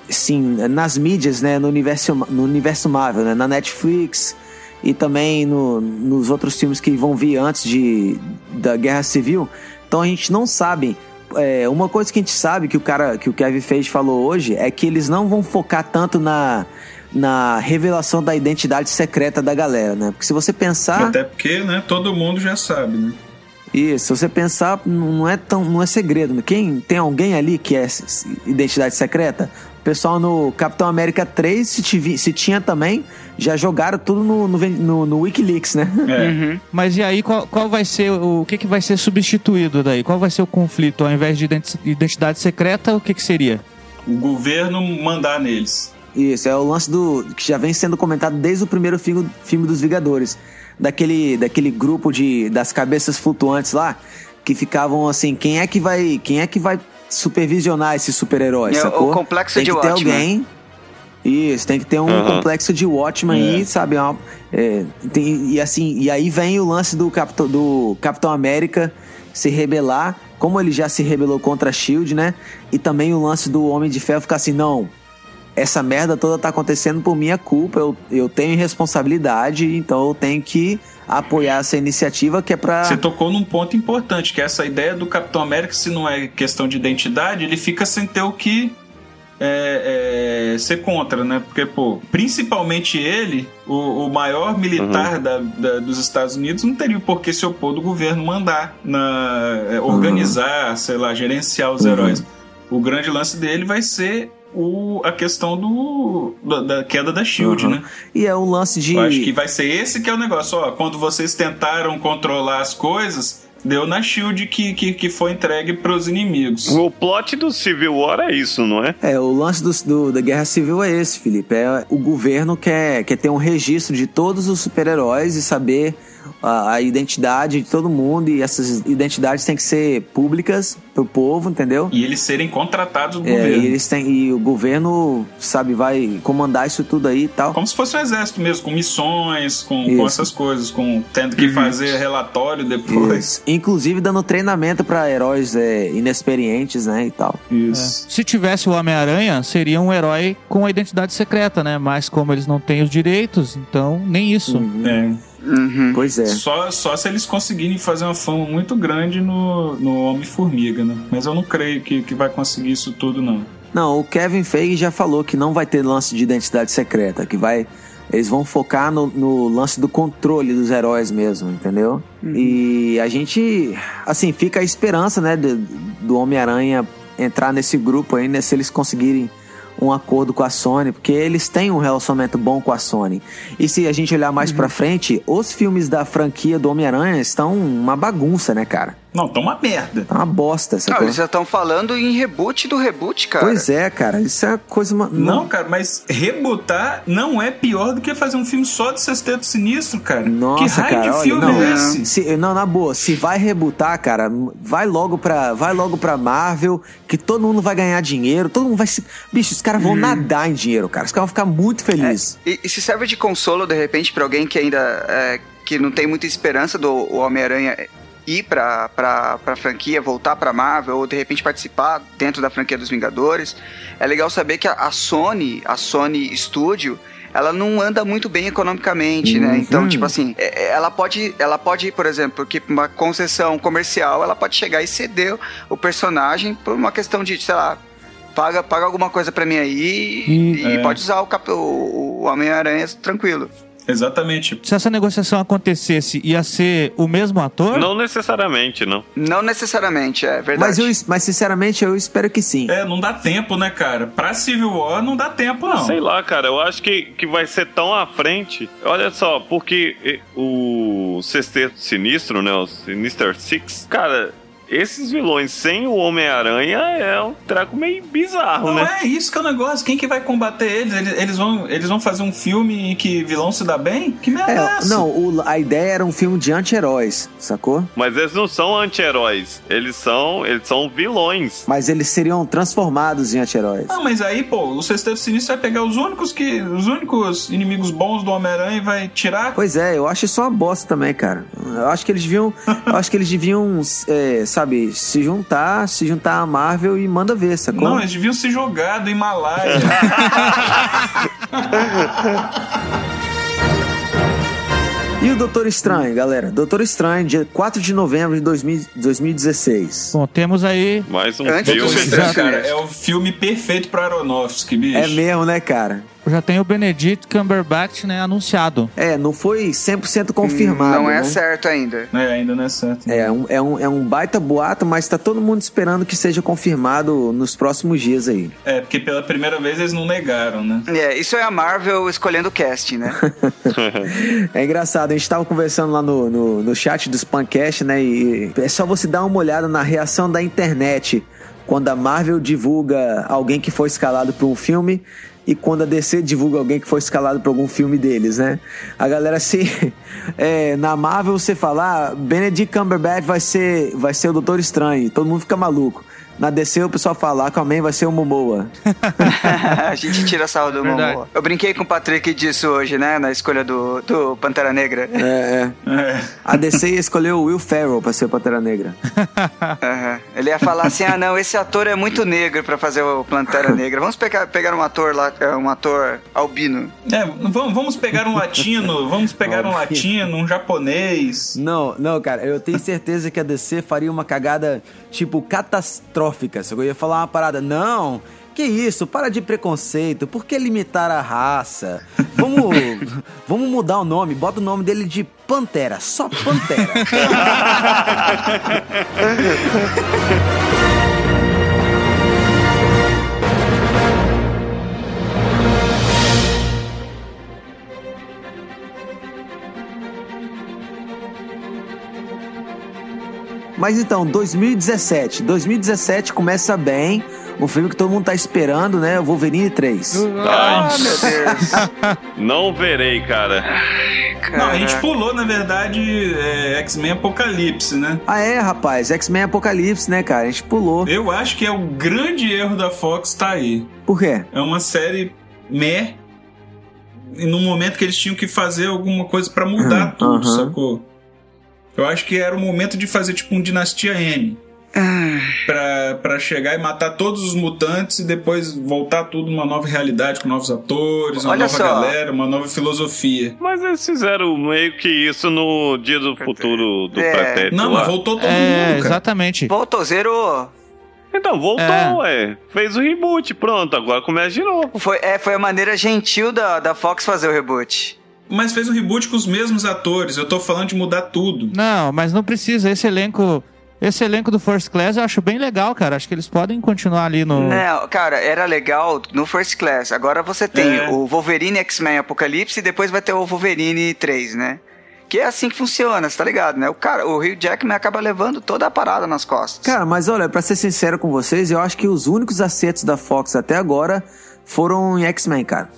Sim, nas mídias, né? No universo, no universo Marvel, né? Na Netflix e também no- nos outros filmes que vão vir antes de, da Guerra Civil. Então a gente não sabe. é, uma coisa que a gente sabe que o cara que o Kevin Feige falou hoje é que eles não vão focar tanto na, na revelação da identidade secreta da galera, né? Porque se você pensar. Até porque, né, todo mundo já sabe, né? Isso, se você pensar, não é tão, não é segredo. né? Quem tem alguém ali que é identidade secreta? Pessoal no Capitão América 3, se, tivi- se tinha também, já jogaram tudo no, no, no- no Wikileaks, né? É. Mas e aí, qual, qual vai ser o, o que, que vai ser substituído daí? Qual vai ser o conflito? Ao invés de identi- identidade secreta, o que, que seria? O governo mandar neles. Isso, é o lance do. que já vem sendo comentado desde o primeiro filme, filme dos Vingadores. Daquele, daquele grupo de, das cabeças flutuantes lá, que ficavam assim, quem é que vai. Quem é que vai supervisionar esses super-heróis? É, o sacou? complexo Tem de que ter Watchmen. alguém. Isso, tem que ter um Aham. complexo de Watchmen aí, sabe? Uma- é, tem- e assim, e aí vem o lance do Capitão, do Capitão América se rebelar, como ele já se rebelou contra a Shield, né? E também o lance do Homem de Ferro ficar assim, não, essa merda toda tá acontecendo por minha culpa, eu, eu tenho responsabilidade, então eu tenho que apoiar essa iniciativa que é pra. Você tocou num ponto importante, que é essa ideia do Capitão América, se não é questão de identidade, ele fica sem ter o que é, é, ser contra, né? Porque, pô, principalmente ele, o, o maior militar da- da- dos Estados Unidos, não teria por que se opor do governo mandar na, é, organizar, sei lá, gerenciar os heróis. O grande lance dele vai ser o, a questão do, da, da queda da Shield, Uhum. né? E é o lance de. Eu acho que vai ser esse que é o negócio. Ó, quando vocês tentaram controlar as coisas, deu na Shield que, que, que foi entregue pros inimigos. O plot do Civil War é isso, não é? É, o lance do, do- da Guerra Civil é esse, Felipe. É, o governo quer, quer ter um registro de todos os super-heróis e saber a, a identidade de todo mundo. E essas identidades têm que ser públicas pro povo, entendeu? E eles serem contratados do É, governo. e, eles têm, e o governo, sabe, vai comandar isso tudo aí e tal. Como se fosse um exército mesmo, com missões, com, com essas coisas, com tendo que fazer relatório depois. Isso. Inclusive dando treinamento pra heróis é, inexperientes, né, e tal. Isso. Se tivesse o Homem-Aranha, seria um herói com a identidade secreta, né? Mas como eles não têm os direitos, então nem isso. É. Uhum. Pois é. Só, só se eles conseguirem fazer uma fama muito grande no, no Homem-Formiga, né? Mas eu não creio que, que vai conseguir isso tudo, não. Não, o Kevin Feige já falou que não vai ter lance de identidade secreta, que vai. Eles vão focar no, no lance do controle dos heróis mesmo, entendeu? E a gente, assim, fica a esperança, né, do, do Homem-Aranha entrar nesse grupo aí, né, se eles conseguirem um acordo com a Sony, porque eles têm um relacionamento bom com a Sony. E se a gente olhar mais pra frente, os filmes da franquia do Homem-Aranha estão uma bagunça, né, cara? Não, tá uma merda. Tá uma bosta, Não, sacou? eles já estão falando em reboot do reboot, cara. Pois é, cara, isso é uma coisa... ma- Não, cara, mas rebutar não é pior do que fazer um filme só de Sexteto Sinistro, cara. Nossa, que raio cara, de olha, filme não, é esse? Se- não, na boa, se vai rebutar, cara, vai logo pra, vai logo pra Marvel, que todo mundo vai ganhar dinheiro, todo mundo vai se... Bicho, os caras vão Hum. nadar em dinheiro, cara, os caras vão ficar muito felizes. E, e se serve de consolo, de repente, pra alguém que ainda é, que não tem muita esperança do Homem-Aranha ir pra, pra, pra franquia, voltar pra Marvel, ou de repente participar dentro da franquia dos Vingadores, é legal saber que a, a Sony, a Sony Studio, ela não anda muito bem economicamente, né? Então, tipo assim, é- é- ela pode, ela pode, por exemplo, porque pra uma concessão comercial, ela pode chegar e ceder o personagem por uma questão de, sei lá, paga, paga alguma coisa pra mim aí e, E- e pode usar o, o, o Homem-Aranha tranquilo. Exatamente. Se essa negociação acontecesse, ia ser o mesmo ator? Não necessariamente, não. Não necessariamente, é verdade. Mas, eu, mas sinceramente eu espero que sim. É, não dá tempo, né, cara? Pra Civil War não dá tempo, não. Sei lá, cara, eu acho que, que vai ser tão à frente. Olha só, porque o Sexteto Sinistro, né, o Sinister Six, cara, esses vilões sem o Homem-Aranha é um treco meio bizarro, Não né? é isso que é o negócio. Quem que vai combater eles? Eles, eles vão, eles vão fazer um filme em que vilão se dá bem? Que merda é, É, essa? não, o- a ideia era um filme de anti-heróis, sacou? Mas eles não são anti-heróis, eles são, eles são vilões. Mas eles seriam transformados em anti-heróis. Não, mas aí, pô, o Sexteto Sinistro vai pegar os únicos que. os únicos inimigos bons do Homem-Aranha e vai tirar. Pois é, eu acho isso uma bosta também, cara. Eu acho que eles deviam, <laughs> eu acho que eles deviam, é, sabe, se juntar, se juntar à Marvel e manda ver, sacou? Não, eles deviam se jogar do Himalaia. <laughs> E o Doutor Estranho, galera? Doutor Estranho, dia 4 de novembro de 2000 2016. Bom, temos aí. Mais um Antes filme. cara, é o filme perfeito pro Aronofsky, bicho. É mesmo, né, cara? Já tem o Benedict Cumberbatch, né, anunciado. É, não foi 100% confirmado. Não é né? certo ainda. É, ainda não é certo. É um, é, um, é um baita boato, mas tá todo mundo esperando que seja confirmado nos próximos dias aí. É, porque pela primeira vez eles não negaram, né? É, isso é a Marvel escolhendo o casting, né? <laughs> É engraçado, a gente tava conversando lá no, no, no chat do Spamcast, né? E é só você dar uma olhada na reação da internet quando a Marvel divulga alguém que foi escalado para um filme e quando a DC divulga alguém que foi escalado para algum filme deles, né? A galera se. <laughs> é, na Marvel você fala, ah, Benedict Cumberbatch vai ser, vai ser o Doutor Estranho, todo mundo fica maluco. Na DC o pessoal fala, Aquaman vai ser o Momoa. <laughs> a gente tira sarro do Verdade. Momoa. Eu brinquei com o Patrick disso hoje, né? Na escolha do, do Pantera Negra. É, é. A DC escolheu o Will Ferrell pra ser o Pantera Negra. <laughs> Aham. Ele ia falar assim: ah, não, esse ator é muito negro pra fazer o Pantera Negra. Vamos pegar, pegar um ator lá, é, um ator albino. É, vamos, vamos pegar um latino, vamos pegar um latino, um japonês. Não, não, cara, eu tenho certeza que a DC faria uma cagada, tipo, catastrófica. Se eu ia falar uma parada, não, que isso, para de preconceito, por que limitar a raça? Vamos, <laughs> vamos mudar o nome, bota o nome dele de Pantera, só Pantera. <laughs> Mas então, 2017. 2017 começa bem. Um filme que todo mundo tá esperando, né? O Wolverine 3. Ah, meu Deus. <laughs> Não verei, cara. Não, a gente pulou, na verdade, é, X-Men Apocalipse, né? Ah, é, rapaz. X-Men Apocalipse, né, cara? A gente pulou. Eu acho que é o grande erro da Fox tá aí. Por quê? É uma série meh. E no momento que eles tinham que fazer alguma coisa pra mudar tudo, sacou? Eu acho que era o momento de fazer tipo um Dinastia M. Pra, pra chegar e matar todos os mutantes e depois voltar tudo numa nova realidade, com novos atores, uma Olha nova só. galera, uma nova filosofia. Mas eles fizeram meio que isso no Dia do Futuro do É. Pretérito Não, lá. mas voltou todo É, mundo, cara. exatamente. Voltou, zerou. Então, voltou, É. ué. Fez o reboot, pronto, agora começa de novo. Foi, é, foi a maneira gentil da, da Fox fazer o reboot. Mas fez um reboot com os mesmos atores. Eu tô falando de mudar tudo. Não, mas não precisa. Esse elenco. Esse elenco do First Class eu acho bem legal, cara. Acho que eles podem continuar ali no. Não, cara, era legal no First Class. Agora você tem É. o Wolverine X-Men Apocalipse e depois vai ter o Wolverine 3, né? Que é assim que funciona, você tá ligado, né? O cara, o Hugh Jackman acaba levando toda a parada nas costas. Cara, mas olha, pra ser sincero com vocês, eu acho que os únicos acertos da Fox até agora foram em X-Men, cara.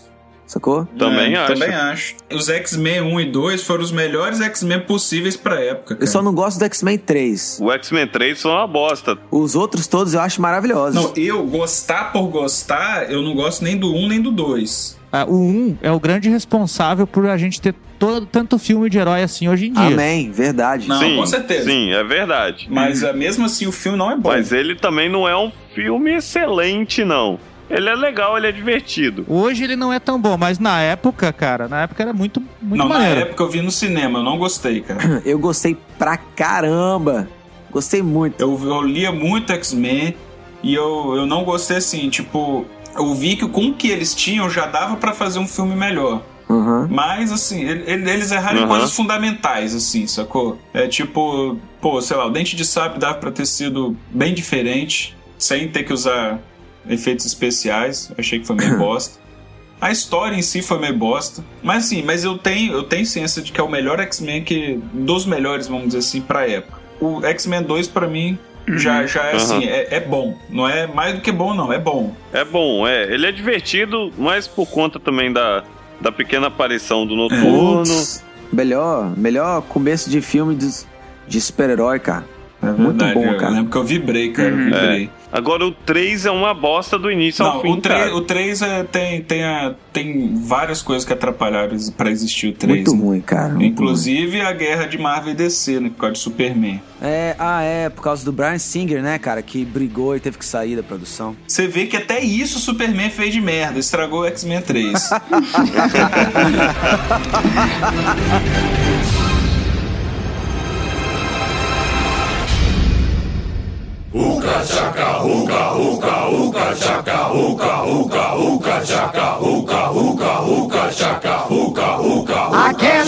Sacou? Também É, acho. Também acho. Os X-Men 1 e 2 foram os melhores X-Men possíveis pra época. Eu cara. só não gosto do X-Men 3. O X-Men 3 foi uma bosta. Os outros todos eu acho maravilhosos. Não, eu gostar por gostar, eu não gosto nem do 1 nem do 2. Ah, o 1 é o grande responsável por a gente ter todo, tanto filme de herói assim hoje em dia. Amém, verdade. Não, sim, com certeza. Sim, é verdade. Mas ah, mesmo assim o filme não é bom. Mas ele também não é um filme excelente, não. Ele é legal, ele é divertido. Hoje ele não é tão bom, mas na época, cara, na época era muito, muito não, maneiro. na época eu vi no cinema, eu não gostei, cara. <clears throat> Eu gostei pra caramba. Gostei muito. Eu, eu lia muito X-Men e eu, eu não gostei assim, tipo, eu vi que com o que eles tinham já dava pra fazer um filme melhor. Aham. Mas, assim, ele- ele- eles erraram em Aham. coisas fundamentais, assim, sacou? É tipo, pô, sei lá, o Dente de Sabre dava pra ter sido bem diferente, sem ter que usar efeitos especiais. Achei que foi meio <coughs> bosta. A história em si foi meio bosta. Mas assim, mas eu tenho, eu tenho ciência de que é o melhor X-Men que. Dos melhores, vamos dizer assim, pra época. O X-Men 2, pra mim, já, já é Uhum. assim, é, é bom. Não é mais do que bom, não, é bom. É bom, é. Ele é divertido, mas por conta também da, da pequena aparição do Noturno. Putz, melhor, melhor começo de filme de, de super-herói, cara. É Muito verdade, bom, eu cara. lembro que eu vibrei, cara. Eu vibrei. Agora o 3 é uma bosta do início Não, ao fim, o 3, cara. o 3 é, tem, tem, a- tem várias coisas que atrapalharam pra existir o 3. Muito né? ruim, cara. muito Inclusive a guerra de Marvel e DC, né? Por causa de Superman. É, ah, é, por causa do Brian Singer, né, cara, que brigou e teve que sair da produção. Você vê que até isso o Superman fez de merda, estragou o X-Men 3. <laughs> uka chaka uka uka uka chaka uka uka uka chaka uka uka uka chaka uka uka. I can't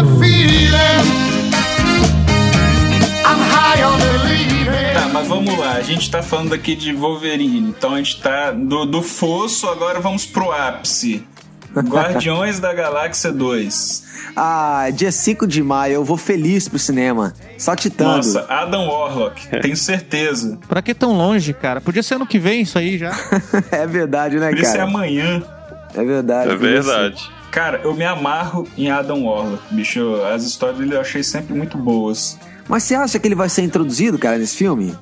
vamos lá. A gente tá falando aqui de Wolverine. Então a gente tá do, do fosso, agora vamos pro ápice. <laughs> Guardiões da Galáxia 2. Ah, dia 5 de maio eu vou feliz pro cinema. Só titando. Nossa, Adam Warlock, <laughs> tenho certeza. Pra que tão longe, cara? Podia ser ano que vem isso aí já. <laughs> é verdade, né, Por isso é cara? amanhã. É verdade. É verdade. Cara, eu me amarro em Adam Warlock, bicho. As histórias dele eu achei sempre muito boas. Mas você acha que ele vai ser introduzido, cara, nesse filme?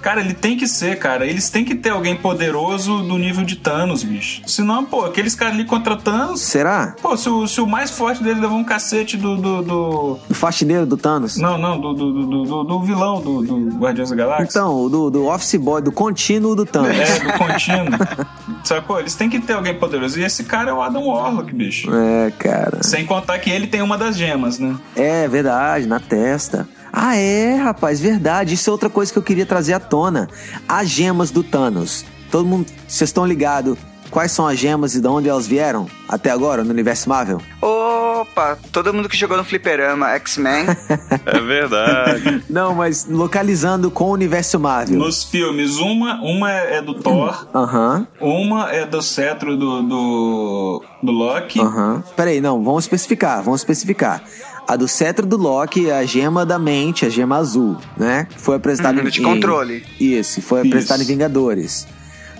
Cara, ele tem que ser, cara. Eles têm que ter alguém poderoso do nível de Thanos, bicho. Senão, pô, aqueles caras ali contra Thanos. Será? Pô, se o, se o mais forte dele levou um cacete do. do, do- Do faxineiro do Thanos? Não, não, do, do, do, do- do vilão do, do Guardiões da Galáxia. Então, do, do Office Boy, do contínuo do Thanos. É, do contínuo. <laughs> Sacou? Eles têm que ter alguém poderoso. E esse cara é o Adam Warlock, bicho. É, cara. Sem contar que ele tem uma das gemas, né? É verdade, na testa. Ah, é, rapaz, verdade. Isso é outra coisa que eu queria trazer à tona. As gemas do Thanos. Todo mundo, vocês estão ligados? Quais são as gemas e de onde elas vieram até agora no universo Marvel? Opa, todo mundo que jogou no fliperama, X-Men. <laughs> É verdade. Não, mas localizando com o universo Marvel. Nos filmes, uma, uma é do Thor, Aham, uma é do cetro do, do, do Loki. aham. Peraí, não, vamos especificar, vamos especificar. A do cetro do Loki é a gema da mente, a gema azul, né? Foi apresentada Uhum, em... de controle. Isso, foi Isso. apresentada em Vingadores.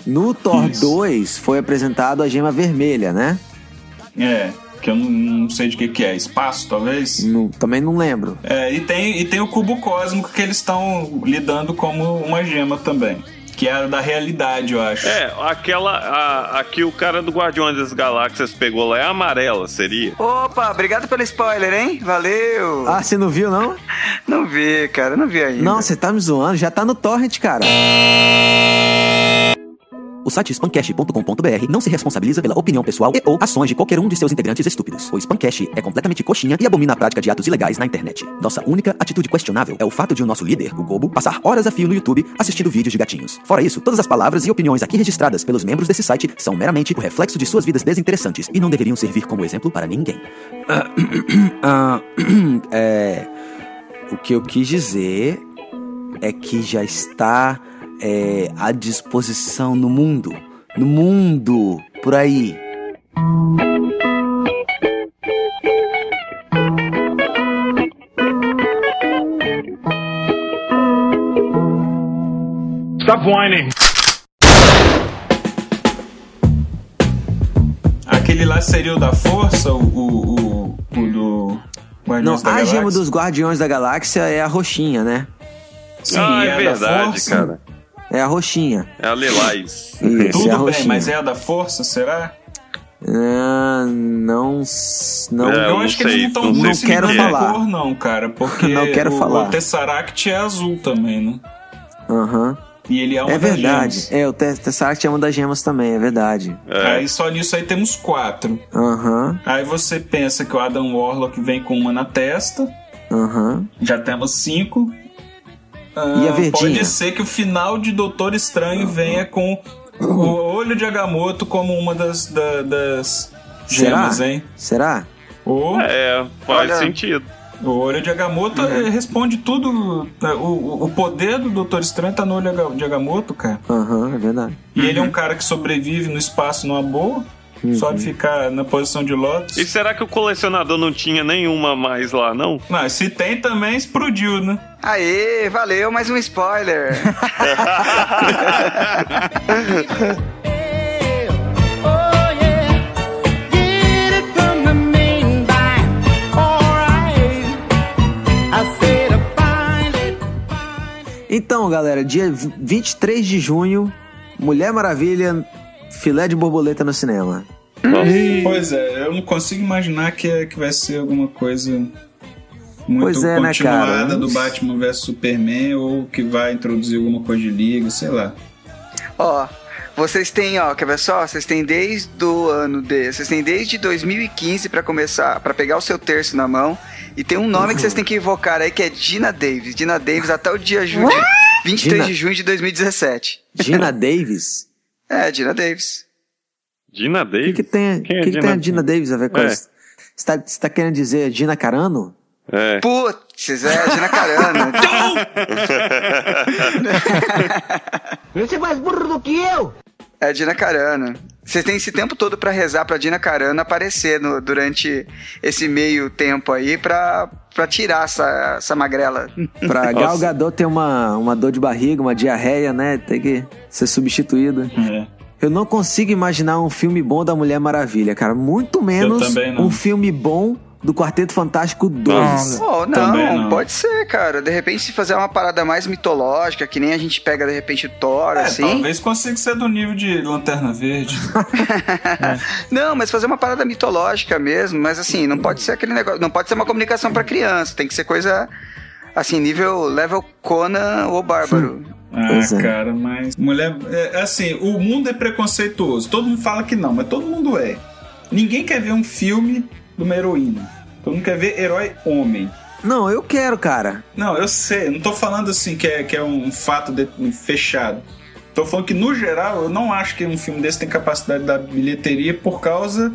No Thor Isso. 2 foi apresentado a gema vermelha, né? É, que eu não, não sei de que que é. Espaço, talvez? Não- também não lembro. É, e tem, e tem o cubo cósmico que eles estão lidando como uma gema também. Que é a da realidade, eu acho. É, aquela. A, a que o cara do Guardiões das Galáxias pegou lá é amarela, seria? Opa, obrigado pelo spoiler, hein? Valeu. Ah, você não viu, não? <laughs> Não vi, cara, não vi ainda. Não, você tá me zoando, já tá no torrent, cara. O site spancast.com.br não se responsabiliza pela opinião pessoal e ou ações de qualquer um de seus integrantes estúpidos. O Spancast é completamente coxinha e abomina a prática de atos ilegais na internet. Nossa única atitude questionável é o fato de o nosso líder, o Gobo, passar horas a fio no YouTube assistindo vídeos de gatinhos. Fora isso, todas as palavras e opiniões aqui registradas pelos membros desse site são meramente o reflexo de suas vidas desinteressantes e não deveriam servir como exemplo para ninguém. <coughs> Ah, <coughs> é... O que eu quis dizer é que já está é, à disposição no mundo. No mundo, por aí. Stop whining. Aquele lá seria o da força, o, o, o, o do Não, Guardiões da a Galáxia? gema dos Guardiões da Galáxia é a roxinha, né? Sim, ah, é é verdade, força. cara. É a roxinha. É a Lilás. Isso, é a Tudo bem, roxinha. mas é a da força, será? Ah, não. Não. É, Eu não acho que sei, eles não estão não que quero que falar. cor, não, cara. Porque <laughs> Não quero o, falar. o Tesseract é azul também, né? Aham. E ele é uma É das verdade. gemas. É, o Te- Tesseract é uma das gemas também, é verdade. É. Aí só nisso aí temos quatro. Aham, Aí você pensa que o Adam Warlock vem com uma na testa. aham. Já temos cinco. Ah, E a verdinha? Pode ser que o final de Doutor Estranho venha com o olho de Agamotto como uma das, da- das Será? gemas, hein? Será? O, É, faz Olha- sentido. o olho de Agamotto Uhum. eh, responde tudo. eh, O, o- poder do Doutor Estranho tá no olho de Agamotto, cara. Aham, é verdade. E ele é um cara que sobrevive no espaço numa boa. Uhum. Só de ficar na posição de Lotus. E será que o colecionador não tinha nenhuma mais lá, não? Mas se tem também, explodiu, né? Aê, valeu, mais um spoiler. <laughs> Então, galera, dia 23 de junho, Mulher Maravilha, filé de borboleta no cinema. Pois é, eu não consigo imaginar que, é- que vai ser alguma coisa muito Pois é, né, continuada cara? do Batman vs Superman ou que vai introduzir alguma coisa de liga, sei lá. Ó, vocês têm, ó, quer ver só? Vocês têm desde o ano de. Vocês têm desde 2015 pra começar, pra pegar o seu terço na mão. E tem um nome que vocês têm que invocar aí que é Dina Davis. Dina Davis até o dia junho, 23 Gina? de junho de 2017. Gina Davis? É, Dina Davis. Dina O que, Davis? que tem, Quem é que que tem a Gina Davis a ver com É. isso? Você tá, você tá querendo dizer Gina Carano? É. Putz, é a Gina Carano. <laughs> <laughs> Você é mais burro do que eu! É Dina Carano. Vocês têm esse tempo todo pra rezar pra Dina Carano aparecer no- durante esse meio tempo aí pra, pra tirar essa, essa magrela. Pra Nossa. Gal Gadot ter uma, uma dor de barriga, uma diarreia, né? Tem que ser substituída. É. Eu não consigo imaginar um filme bom da Mulher Maravilha, cara. Muito menos um filme bom do Quarteto Fantástico 2. Oh, não, não. pode ser, cara. De repente, se fazer uma parada mais mitológica, que nem a gente pega, de repente, o Thor, É, assim. talvez consiga ser do nível de Lanterna Verde. <laughs> Não, mas fazer uma parada mitológica mesmo, mas assim, não pode ser aquele negócio. Não pode ser uma comunicação pra criança, tem que ser coisa. Assim, nível level Conan ou Bárbaro. Ah, é. cara, mas. Mulher. É, assim, o mundo é preconceituoso. Todo mundo fala que não, mas todo mundo é. Ninguém quer ver um filme de uma heroína. Todo mundo quer ver herói homem. Não, eu quero, cara. Não, eu sei, não tô falando assim que é, que é um fato de- fechado. Tô falando que, no geral, eu não acho que um filme desse tem capacidade da bilheteria por causa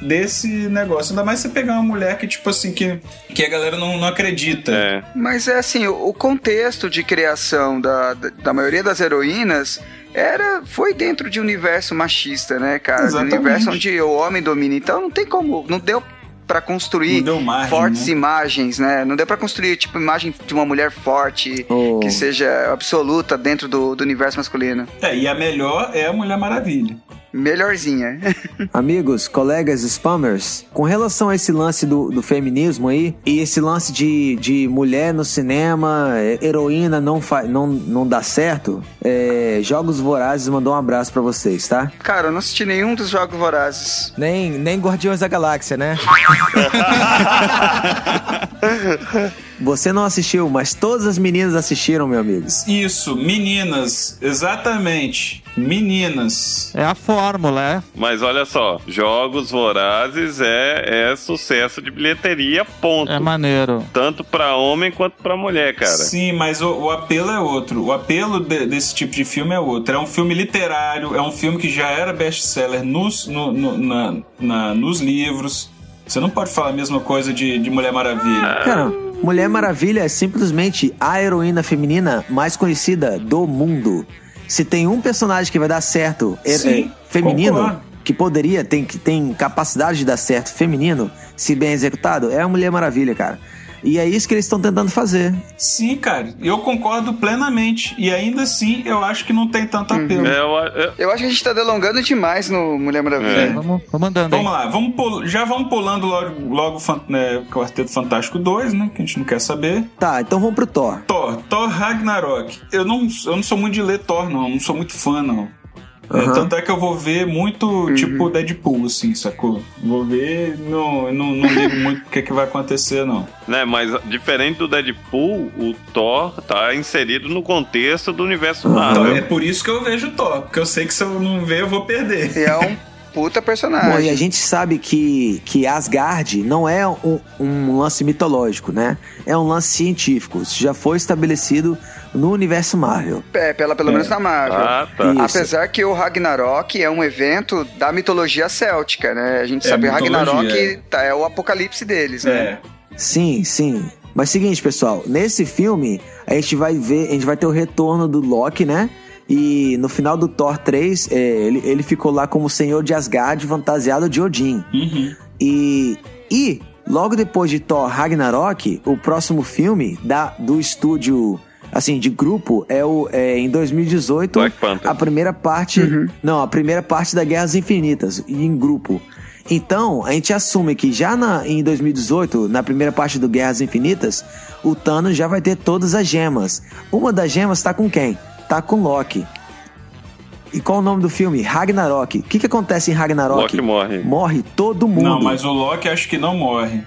desse negócio. Ainda mais você pegar uma mulher que, tipo assim, que, que a galera não, não acredita. É. Mas é assim, o o contexto de criação da, da, da maioria das heroínas era foi dentro de um universo machista, né, cara? De um Exatamente. universo onde o homem domina. Então não tem como, não deu pra construir fortes né? imagens, né? Não deu pra construir tipo imagem de uma mulher forte Oh. que seja absoluta dentro do, do universo masculino. É, e a melhor é a Mulher Maravilha. Melhorzinha. <laughs> Amigos, colegas spammers, com relação a esse lance do, do feminismo aí, e esse lance de, de mulher no cinema, é, heroína não, fa não, não dá certo, é, Jogos Vorazes mandou um abraço pra vocês, tá? Cara, eu não assisti nenhum dos jogos vorazes. Nem, nem Guardiões da Galáxia, né? <laughs> Você não assistiu, mas todas as meninas assistiram, meus amigos. Isso, meninas, exatamente. Meninas. É a fórmula, é. Mas olha só, Jogos Vorazes é, é sucesso de bilheteria, ponto. É maneiro. Tanto pra homem quanto pra mulher, cara. Sim, mas o, o apelo é outro. O apelo de- desse tipo de filme é outro. É um filme literário, é um filme que já era best-seller nos, no- no- na- na- nos livros. Você não pode falar a mesma coisa de, de Mulher Maravilha. Cara, Mulher Maravilha é simplesmente a heroína feminina mais conhecida do mundo. Se tem um personagem que vai dar certo é- Sim, é, feminino, concordo. que poderia, tem, que tem capacidade de dar certo feminino, se bem executado, é a Mulher Maravilha, cara. E é isso que eles estão tentando fazer. Sim, cara, eu concordo plenamente. E ainda assim, eu acho que não tem tanto apelo. É, eu- eu- Eu acho que a gente tá delongando demais no Mulher Maravilha. É. Vamos, vamos andando aí. Vamos lá, vamos pul- já vamos pulando logo, logo né, Quarteto Fantástico 2, né? Que a gente não quer saber. Tá, então vamos pro Thor. Thor, Thor Ragnarok. Eu não, eu não sou muito de ler Thor, não. Não sou muito fã, não. É, Aham. tanto é que eu vou ver muito tipo Deadpool, assim, sacou? Vou ver não, não, não ligo muito o que, que vai acontecer, não. Né, mas diferente do Deadpool, o Thor tá inserido no contexto do universo Então, Marvel. é por isso que eu vejo Thor, porque eu sei que se eu não ver, eu vou perder. E é um puta personagem. Bom, e a gente sabe que, que Asgard não é um, um lance mitológico, né? É um lance científico. Isso já foi estabelecido no universo Marvel. É, pela, pelo menos na Marvel. Ah, tá. Apesar que o Ragnarok é um evento da mitologia céltica, né? A gente É, sabe que mitologia, Ragnarok é. tá- é o apocalipse deles, né? É. Sim, sim. Mas seguinte, pessoal, nesse filme a gente vai ver, a gente vai ter o retorno do Loki, né? E no final do Thor 3, é, ele, ele ficou lá como senhor de Asgard, fantasiado de Odin. Uhum. E, e logo depois de Thor Ragnarok, o próximo filme da, do estúdio, assim, de grupo, é, o, é em 2018 Black Panther. a primeira parte. Não, a primeira parte da Guerras Infinitas, em grupo. Então, a gente assume que já na, em 2018, na primeira parte do Guerras Infinitas, o Thanos já vai ter todas as gemas. Uma das gemas tá com quem? Tá com Loki. E qual o nome do filme? Ragnarok. O que, que acontece em Ragnarok? Loki morre. Morre todo mundo. Não, mas o Loki acho que não morre.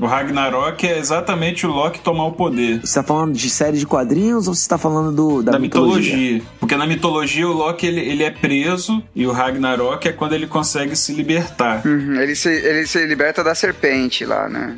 O Ragnarok é exatamente o Loki tomar o poder. Você tá falando de série de quadrinhos ou você tá falando do, da, Da, mitologia? mitologia. Porque na mitologia o Loki ele, ele é preso e o Ragnarok é quando ele consegue se libertar. Uhum, Ele, se, ele se liberta da serpente lá, né?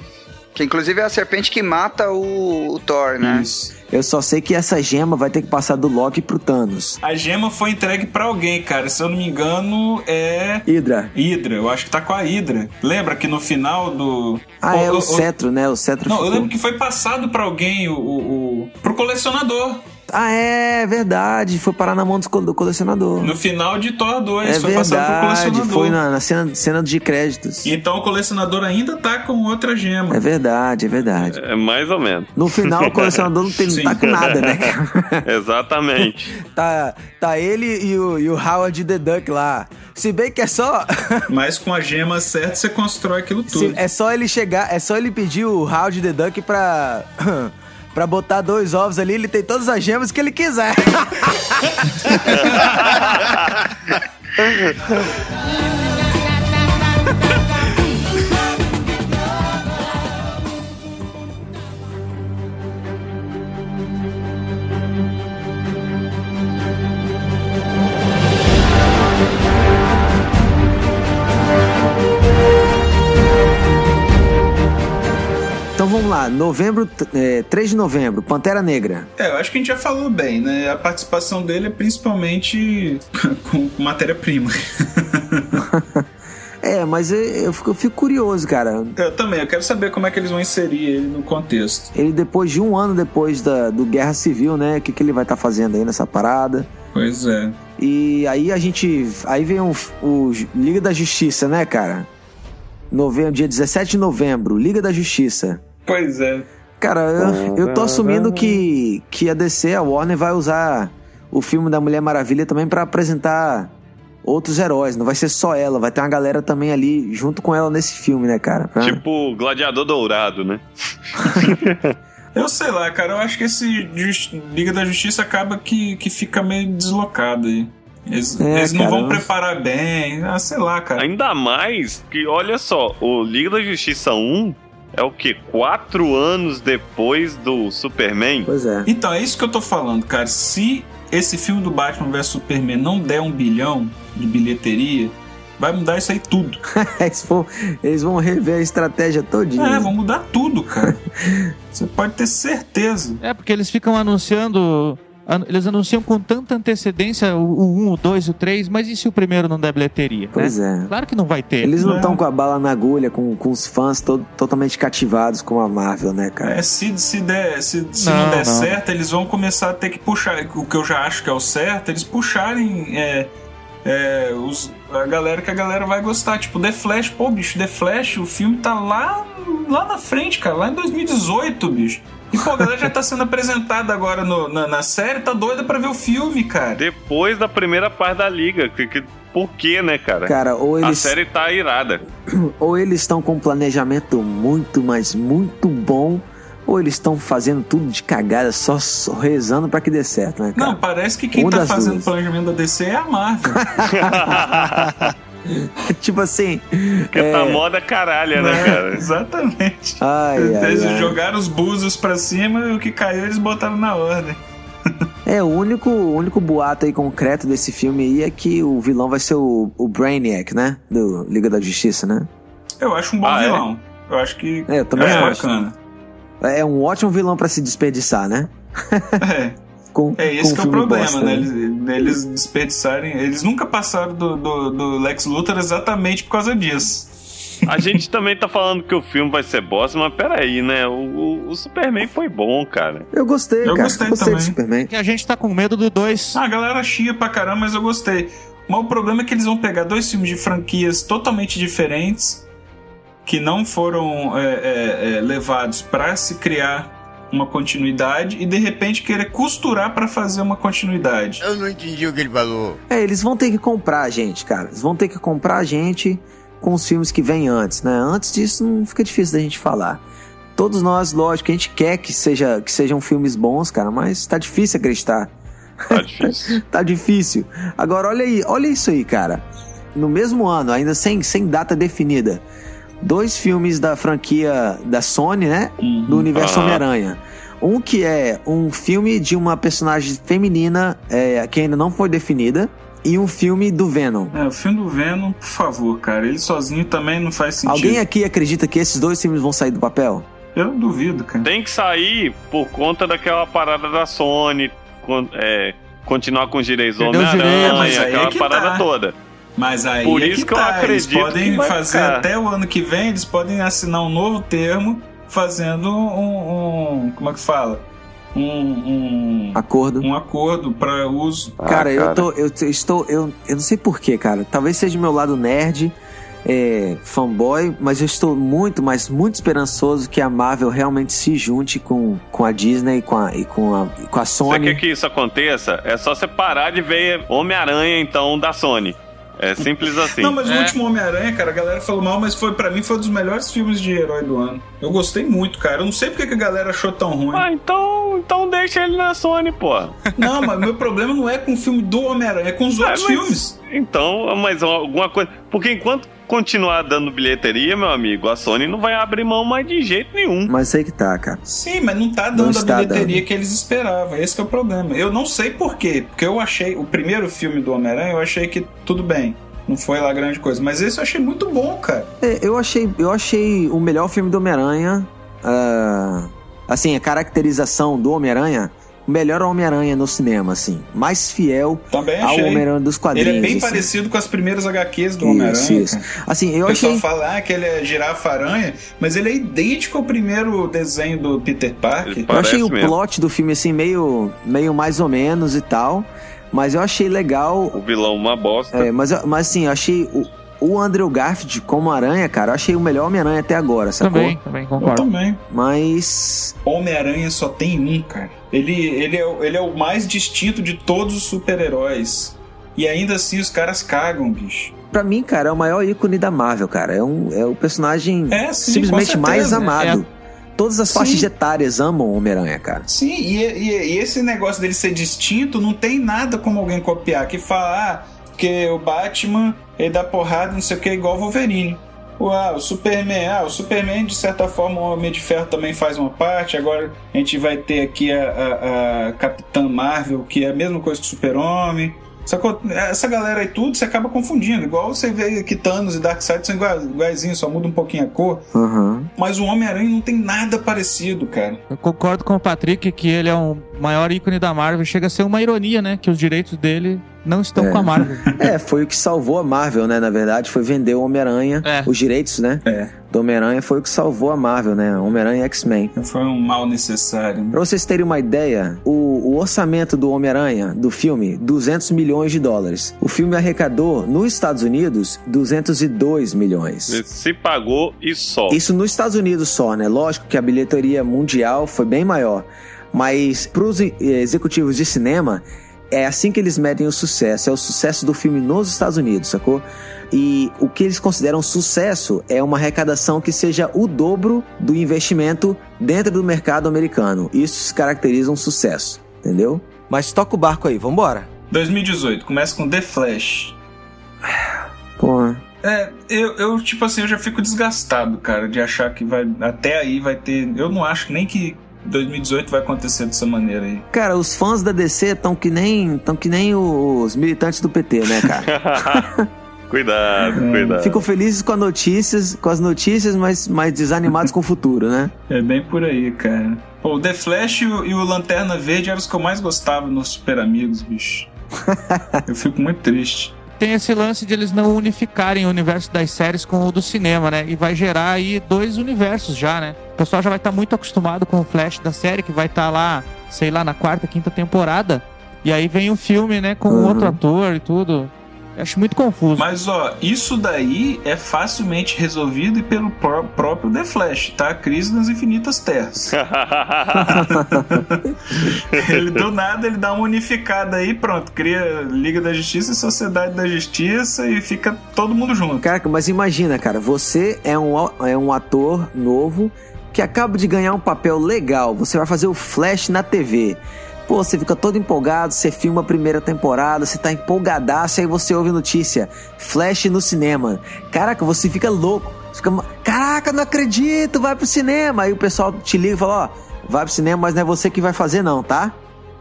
Que inclusive é a serpente que mata o, o Thor, né? Isso. Eu só sei que essa gema vai ter que passar do Loki pro Thanos. A gema foi entregue pra alguém, cara. Se eu não me engano, é. Hydra. Hydra. Eu acho que tá com a Hydra. Lembra que no final do. Ah, é o, o- cetro, né? O cetro Não, eu ficou. lembro que foi passado pra alguém, o, o, o- pro colecionador. Ah, é verdade. Foi parar na mão do, cole- do colecionador. No final de Thor 2, é foi passado pro verdade. colecionador. Foi na, na cena, cena de créditos. Então o colecionador ainda tá com outra gema. É verdade, é verdade. É mais ou menos. No final, o colecionador não, tem, não tá com nada, né? <laughs> Exatamente. <laughs> tá, tá ele e o, e o Howard the Duck lá. Se bem que é só. <laughs> Mas com a gema certa você constrói aquilo se- tudo. é só ele chegar. É só ele pedir o Howard the Duck pra. <clears throat> pra botar dois ovos ali, ele tem todas as gemas que ele quiser. <laughs> lá, novembro, é, 3 de novembro, Pantera Negra. É, eu acho que a gente já falou bem, né? A participação dele é principalmente <laughs> com com matéria-prima. <laughs> É, mas eu, eu fico, eu fico curioso, cara. Eu também, eu quero saber como é que eles vão inserir ele no contexto. Ele depois de um ano depois da, do Guerra Civil, né? O que, que ele vai estar fazendo aí nessa parada? Pois é. E aí a gente. Aí vem o, o Liga da Justiça, né, cara? Novembro, dia 17 de novembro, Liga da Justiça. Pois é. Cara, eu, eu tô assumindo que, que a DC, a Warner, vai usar o filme da Mulher Maravilha também pra apresentar outros heróis. Não vai ser só ela, vai ter uma galera também ali junto com ela nesse filme, né, cara? Pra- tipo Gladiador Dourado, né? <laughs> Eu sei lá, cara, eu acho que esse Jus- Liga da Justiça acaba que, que fica meio deslocado aí. Eles, É, eles não vão preparar bem, ah, sei lá, cara. Ainda mais que, olha só, o Liga da Justiça 1 é o que? Quatro anos depois do Superman? Pois é. Então, é isso que eu tô falando, cara. Se esse filme do Batman vs Superman não der um bilhão de bilheteria, vai mudar isso aí tudo. <laughs> eles, vão, eles vão rever a estratégia todinha. É, vão mudar tudo, cara. Você pode ter certeza. É, porque eles ficam anunciando. Eles anunciam com tanta antecedência o, o 1, o 2, o 3, mas e se o primeiro não der bilheteria? Pois né? é. Claro que não vai ter. Eles não É. estão com a bala na agulha, com, com os fãs to- totalmente cativados com a Marvel, né, cara? É, se, se, der, se, se Não, não, der não. certo, eles vão começar a ter que puxar. O que eu já acho que é o certo, eles puxarem é, é, os, a galera que a galera vai gostar. Tipo, The Flash, pô, bicho, The Flash, o filme tá lá, lá na frente, cara, lá em 2018, bicho. E, pô, a galera já tá sendo apresentada agora no- na, na série, tá doida pra ver o filme, cara. Depois da primeira parte da Liga. Que, que- por quê, né, cara? Cara, ou A eles série tá irada. <clears throat> ou eles estão com um planejamento muito, mas muito bom, Ou eles estão fazendo tudo de cagada, só, só rezando pra que dê certo, né, cara? Não, parece que quem Uma tá fazendo o duas. planejamento da DC é a Marvel. <laughs> <laughs> tipo assim. Porque é, tá moda caralha, né, né? cara? Exatamente. Ai, ai, Eles ai. jogaram os búzios pra cima e o que caiu eles botaram na ordem. <laughs> É, o único, o único boato aí concreto desse filme aí é que o vilão vai ser o, o Brainiac, né? Do Liga da Justiça, né? Eu acho um bom Ah, é? vilão. Eu acho que É, eu também é acho. bacana. É um ótimo vilão pra se desperdiçar, né? É, <laughs> Com, é com esse um que é o problema, bosta, né? Eles, eles desperdiçarem. Eles nunca passaram do, do, do Lex Luthor exatamente por causa disso. A gente também tá falando que o filme vai ser bosta, mas peraí, né? O, o, o Superman foi bom, cara. Eu gostei, Eu cara. gostei do também. Superman. Que a gente tá com medo do 2. Ah, a galera chia pra caramba, mas eu gostei. Mas o problema é que eles vão pegar dois filmes de franquias totalmente diferentes que não foram é, é, é, levados pra se criar uma continuidade e de repente querer costurar pra fazer uma continuidade. Eu não entendi o que ele falou. É, eles vão ter que comprar a gente, cara. Eles vão ter que comprar a gente com os filmes que vêm antes, né? Antes disso não fica difícil da gente falar. Todos nós, lógico, a gente quer que, seja, que sejam filmes bons, cara, mas tá difícil acreditar. Tá difícil. <laughs> Tá difícil. Agora, olha aí, olha isso aí, cara. No mesmo ano, ainda sem, sem data definida, dois filmes da franquia da Sony, né? Uhum. Do universo Ah. Homem-Aranha. Um que é um filme de uma personagem feminina é, que ainda não foi definida. E um filme do Venom. É, o filme do Venom, por favor, cara. Ele sozinho também não faz sentido. Alguém aqui acredita que esses dois filmes vão sair do papel? Eu duvido, cara. Tem que sair por conta daquela parada da Sony, é, continuar com os direitos do Homem-Aranha, é aquela que parada tá. toda. Mas aí Por é isso que, que eu tá. acredito Eles podem fazer ficar. até o ano que vem, eles podem assinar um novo termo fazendo um. um- como é que fala? Um. um Acordo. um acordo para uso. cara, Ah, eu cara. tô. Eu estou. Eu, eu não sei porquê, cara. Talvez seja meu lado nerd, é, fanboy, mas eu estou muito, mas muito esperançoso que a Marvel realmente se junte com, com a Disney e com a, e com a, com a Você Sony. quer que isso aconteça? É só você parar de ver Homem-Aranha, então, da Sony. É simples assim. Não, mas o É. último Homem-Aranha, cara, a galera falou mal, mas foi para mim foi um dos melhores filmes de herói do ano. Eu gostei muito, cara. Eu não sei porque que a galera achou tão ruim. Ah, então, então deixa ele na Sony, pô. Não, mas meu problema não é com o filme do Homem-Aranha, é com os outros Ah, mas- filmes. Então, mas alguma coisa. Porque enquanto continuar dando bilheteria, meu amigo, a Sony não vai abrir mão mais de jeito nenhum. Mas aí que tá, cara. Sim, mas não tá Não dando está a bilheteria dando. que eles esperavam. Esse que é o problema. Eu não sei por quê. Porque eu achei. O primeiro filme do Homem-Aranha, eu achei que tudo bem. Não foi lá grande coisa. Mas esse eu achei muito bom, cara. É, eu achei, eu achei o melhor filme do Homem-Aranha. ah, assim, a caracterização do Homem-Aranha, o melhor Homem-Aranha no cinema, assim. Mais fiel Também ao. Homem-Aranha dos Ele quadrinhos. é bem assim. parecido com as primeiras HQs do Homem-Aranha. Assim, eu O pessoal achei. fala ah, que ele é girafa-aranha, mas ele é idêntico ao primeiro desenho do Peter Parker. Ele Eu achei Parece o mesmo. plot do filme assim meio, meio mais ou menos e tal, mas eu achei legal. O vilão uma bosta. é, mas, eu- mas assim, eu achei o, o Andrew Garfield como aranha, cara, eu achei o melhor Homem-Aranha até agora, sacou? Também, também Eu concordo. também. Mas Homem-Aranha só tem um, cara. Ele, ele, é, o- ele é o mais distinto de todos os super-heróis. E ainda assim os caras cagam, bicho. Pra mim, cara, é o maior ícone da Marvel, cara. É, um, é o personagem É, sim, simplesmente mais amado. Todas as Sim. faixas etárias amam o Homem-Aranha, cara. Sim, e, e- e esse negócio dele ser distinto não tem nada como alguém copiar. Que fala, ah, porque o Batman ele dá porrada, não sei o que, igual o Wolverine. O, ah, o Superman, ah, o Superman, de certa forma, o Homem de Ferro também faz uma parte. Agora a gente vai ter aqui a, a, a Capitã Marvel, que é a mesma coisa que o Super-Homem. Sacou? Essa galera aí tudo você acaba confundindo. Igual você vê que Thanos e Darkseid são iguais, iguaizinhos, só muda um pouquinho a cor. Aham. Mas o Homem-Aranha não tem nada parecido, cara. Eu concordo com o Patrick que ele é o maior ícone da Marvel. Chega a ser uma ironia, né? Que os direitos dele não estão É. com a Marvel. <laughs> É, foi o que salvou a Marvel, né? Na verdade, foi vender o Homem-Aranha. É. Os direitos, né? É. Do Homem-Aranha foi o que salvou a Marvel, né? Homem-Aranha e X-Men. Foi um mal necessário. né? Pra vocês terem uma ideia, o, o orçamento do Homem-Aranha, do filme, 200 milhões de dólares. O filme arrecadou, nos Estados Unidos, 202 milhões. Se pagou e só. Isso nos Estados Unidos só, né? Lógico que a bilheteria mundial foi bem maior. Mas pros eh, executivos de cinema, é assim que eles medem o sucesso. É o sucesso do filme nos Estados Unidos, sacou? E o que eles consideram sucesso é uma arrecadação que seja o dobro do investimento dentro do mercado americano. Isso se caracteriza um sucesso, entendeu? Mas toca o barco aí, vambora. 2018, começa com The Flash. Pô, É, eu, eu, tipo assim, eu já fico desgastado, cara, de achar que vai. Até aí vai ter. Eu não acho nem que 2018 vai acontecer dessa maneira aí. cara, os fãs da DC estão que nem estão que nem os militantes do PT, né, cara? <laughs> cuidado, É. cuidado. Ficam felizes com as notícias, com as notícias, mas mais desanimados com o futuro, né? É bem por aí, cara. Pô, o The Flash e o, e o Lanterna Verde eram os que eu mais gostava nos Super Amigos, bicho. <laughs> eu fico muito triste. Tem esse lance de eles não unificarem o universo das séries com o do cinema, né? E vai gerar aí dois universos já, né? O pessoal já vai estar muito acostumado com o Flash da série, que vai estar lá, sei lá, na quarta, quinta temporada. E aí vem o filme, né, com Uhum. outro ator e tudo. Eu acho muito confuso. Mas ó, isso daí é facilmente resolvido pelo pró- próprio The Flash, tá? A crise nas infinitas terras. <laughs> ele do nada ele dá uma unificada aí, pronto, cria Liga da Justiça e Sociedade da Justiça e fica todo mundo junto. Caraca, mas imagina, cara, você é um, é um ator novo que acaba de ganhar um papel legal. Você vai fazer o Flash na TV. Pô, você fica todo empolgado, você filma a primeira temporada, você tá empolgadaço, aí você ouve notícia. Flash no cinema. Caraca, você fica louco. Você fica, caraca, não acredito, vai pro cinema. Aí o pessoal te liga e fala, ó, vai pro cinema, mas não é você que vai fazer não, tá?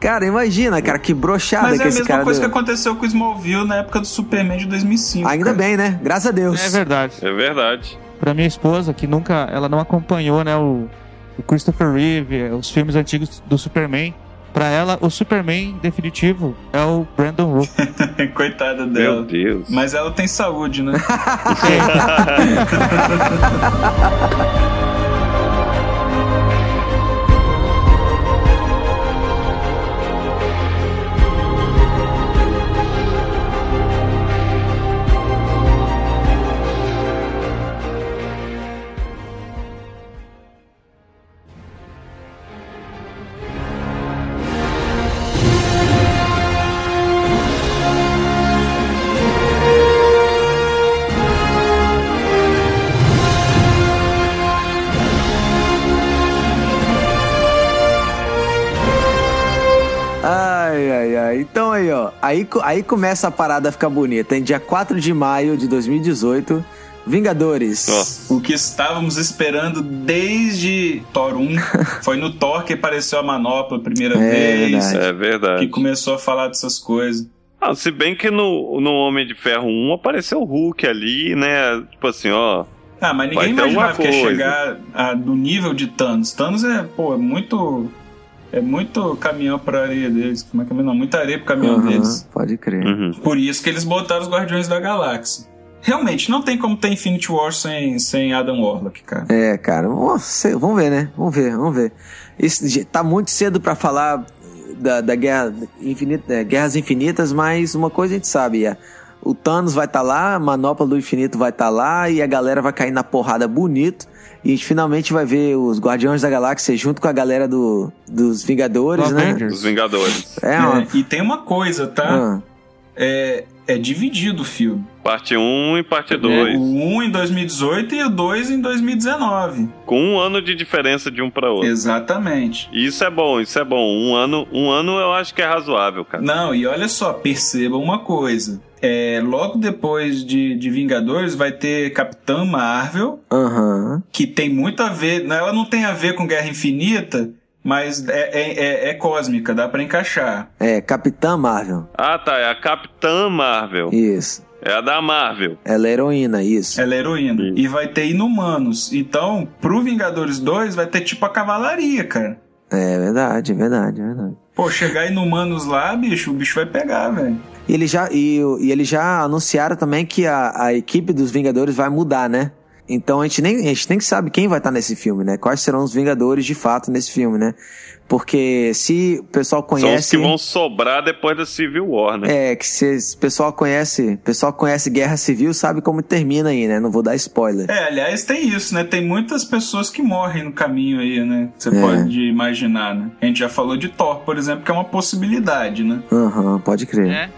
Cara, imagina, cara, que broxada Mas que é a esse mesma coisa deu. que aconteceu com o Smallville na época do Superman de 2005. Ainda cara. bem, né? Graças a Deus. É verdade. É verdade. Pra minha esposa, que nunca, ela não acompanhou, né, o, o Christopher Reeve, os filmes antigos do Superman. Pra ela, o Superman definitivo é o Brandon Routh. <laughs> Coitada Meu dela. Deus. Mas ela tem saúde, né? <laughs> <laughs> Aí, co- aí começa a parada a ficar bonita. Em dia 4 de maio de 2018, Vingadores. O que estávamos esperando desde Thor 1 <laughs> foi no Thor que apareceu a manopla a primeira É vez, verdade. É que verdade. começou a falar dessas coisas. Ah, se bem que no, no Homem de Ferro 1 apareceu o Hulk ali, né? Tipo assim, ó. Ah, mas ninguém imaginava que ia chegar a- do nível de Thanos. Thanos é, pô, é muito. É muito caminhão pra areia deles. Como é que é? Não, muita areia pro caminhão Aham, deles. pode crer. Uhum. Por isso que eles botaram os Guardiões da Galáxia. Realmente, não tem como ter Infinity War sem, sem Adam Warlock, cara. É, cara, nossa, vamos ver, né? Vamos ver, vamos ver. Isso, já tá muito cedo pra falar da, da guerra infinita, é, Guerras Infinitas, mas uma coisa a gente sabe, é o Thanos vai estar lá, a Manopla do Infinito vai estar lá e a galera vai cair na porrada bonito. E a gente finalmente vai ver os Guardiões da Galáxia junto com a galera do, dos Vingadores, Do né? Avengers. Os Vingadores. É, uma... É, e tem uma coisa, tá? Ah, É, é dividido o filme. Parte 1 e parte O 2. 1 em 2018 e o 2 em 2019. Com um ano de diferença de um pra outro. Exatamente. Isso é bom, isso é bom. Um ano, um ano eu acho que é razoável, cara. Não, e olha só, percebam uma coisa. É, logo depois de, de Vingadores vai ter Capitã Marvel, Aham. que tem muito a ver. Ela não tem a ver com Guerra Infinita, mas é, é, é- é cósmica, dá pra encaixar. É, Capitã Marvel. Ah, tá. É a Capitã Marvel. Isso. É a da Marvel. Ela é heroína, isso. Ela é heroína. Isso. E vai ter Inumanos. Então, pro Vingadores 2 vai ter tipo a cavalaria, cara. É verdade, é verdade, é verdade. Pô, chegar Inumanos lá, bicho, o bicho vai pegar, velho. E, ele já, e, e eles já anunciaram também que a, a equipe dos Vingadores vai mudar, né? Então a gente nem, a gente nem sabe quem vai estar nesse filme, né? Quais serão os Vingadores de fato nesse filme, né? Porque se o pessoal São os conhece. que vão sobrar depois da Civil War, né? É, que se o pessoal conhece, pessoal conhece Guerra Civil, sabe como termina aí, né? Não vou dar spoiler. É, aliás, tem isso, né? Tem muitas pessoas que morrem no caminho aí, né? Você É. pode imaginar, né? A gente já falou de Thor, por exemplo, que é uma possibilidade, né? Aham, pode crer. É.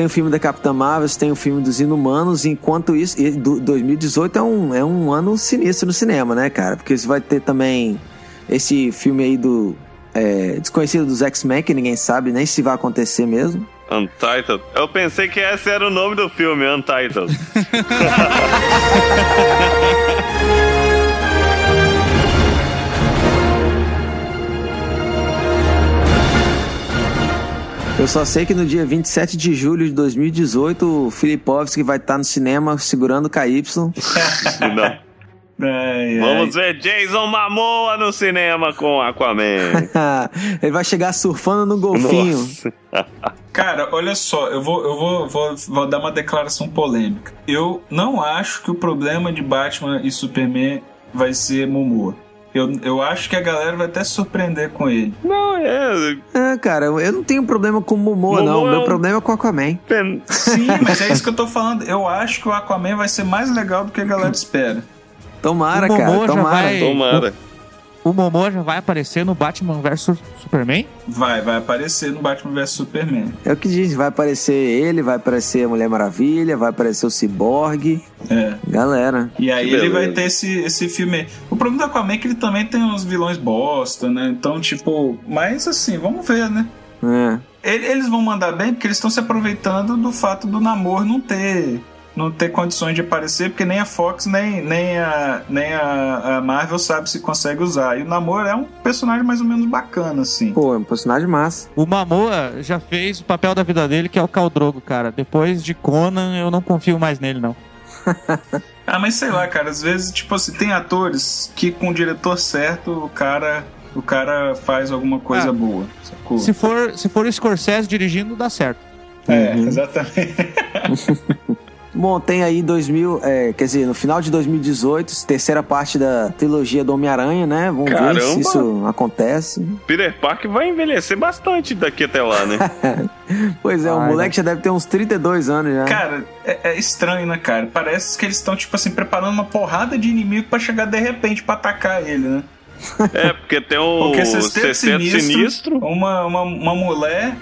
Tem o filme da Capitã Marvel, tem o filme dos Inumanos, enquanto isso, e do- 2018 é um, é um ano sinistro no cinema, né, cara? Porque você vai ter também esse filme aí do é, Desconhecido dos X-Men, que ninguém sabe nem se vai acontecer mesmo. Untitled. Eu pensei que esse era o nome do filme, Untitled. <laughs> Eu só sei que no dia 27 de julho de 2018, o Filipovski vai estar no cinema segurando o KY. Não. <laughs> Ai, ai. Vamos ver Jason Momoa no cinema com Aquaman. <laughs> Ele vai chegar surfando no golfinho. Nossa. Cara, olha só, eu vou, eu vou, vou, vou dar uma declaração polêmica. Eu não acho que o problema de Batman e Superman vai ser Momoa. Eu, eu acho que a galera vai até se surpreender com ele. Não, é. É, cara, eu não tenho problema com o Momoa, não. Momoa O é meu um- problema é com o Aquaman. pen- Sim, <laughs> mas é isso que eu tô falando. Eu acho que o Aquaman vai ser mais legal do que a galera espera. Tomara, O cara, Momoa já tomara. vai- Tomara. O Momoa já vai aparecer no Batman vs Superman? Vai, vai aparecer no Batman vs Superman. É o que diz, vai aparecer ele, vai aparecer a Mulher Maravilha, vai aparecer o Cyborg. É. Galera. E aí ele vai ter esse, esse filme. aí. O problema do Aquaman é que ele também tem uns vilões bosta, né? Então, tipo. Mas assim, vamos ver, né? É. Ele- Eles vão mandar bem porque eles estão se aproveitando do fato do namoro não ter não ter condições de aparecer, porque nem a Fox nem, nem, a, nem a, a Marvel sabe se consegue usar. E o namoro é um personagem mais ou menos bacana, assim. Pô, é um personagem massa. O Momoa já fez o papel da vida dele, que é o Caldrogo, cara. Depois de Conan, eu não confio mais nele, não. <laughs> Ah, mas sei lá, cara, às vezes, tipo assim, tem atores que com o diretor certo, o cara, o cara faz alguma coisa Ah, boa, sacou? Se for, se for o Scorsese dirigindo, dá certo. É, exatamente. <laughs> Bom, tem aí 2000, é, quer dizer, no final de 2018, terceira parte da trilogia do Homem-Aranha, né? Vamos ver Caramba! se isso acontece. Peter Parker vai envelhecer bastante daqui até lá, né? <laughs> Pois é, o Vai, moleque já deve ter uns 32 anos já. Cara, é, é estranho, né, cara? Parece que eles estão, tipo assim, preparando uma porrada de inimigo pra chegar de repente pra atacar ele, né? É, porque tem <laughs> o Porque Sexteto Sexteto Sinistro, Sinistro, Uma, uma, uma mulher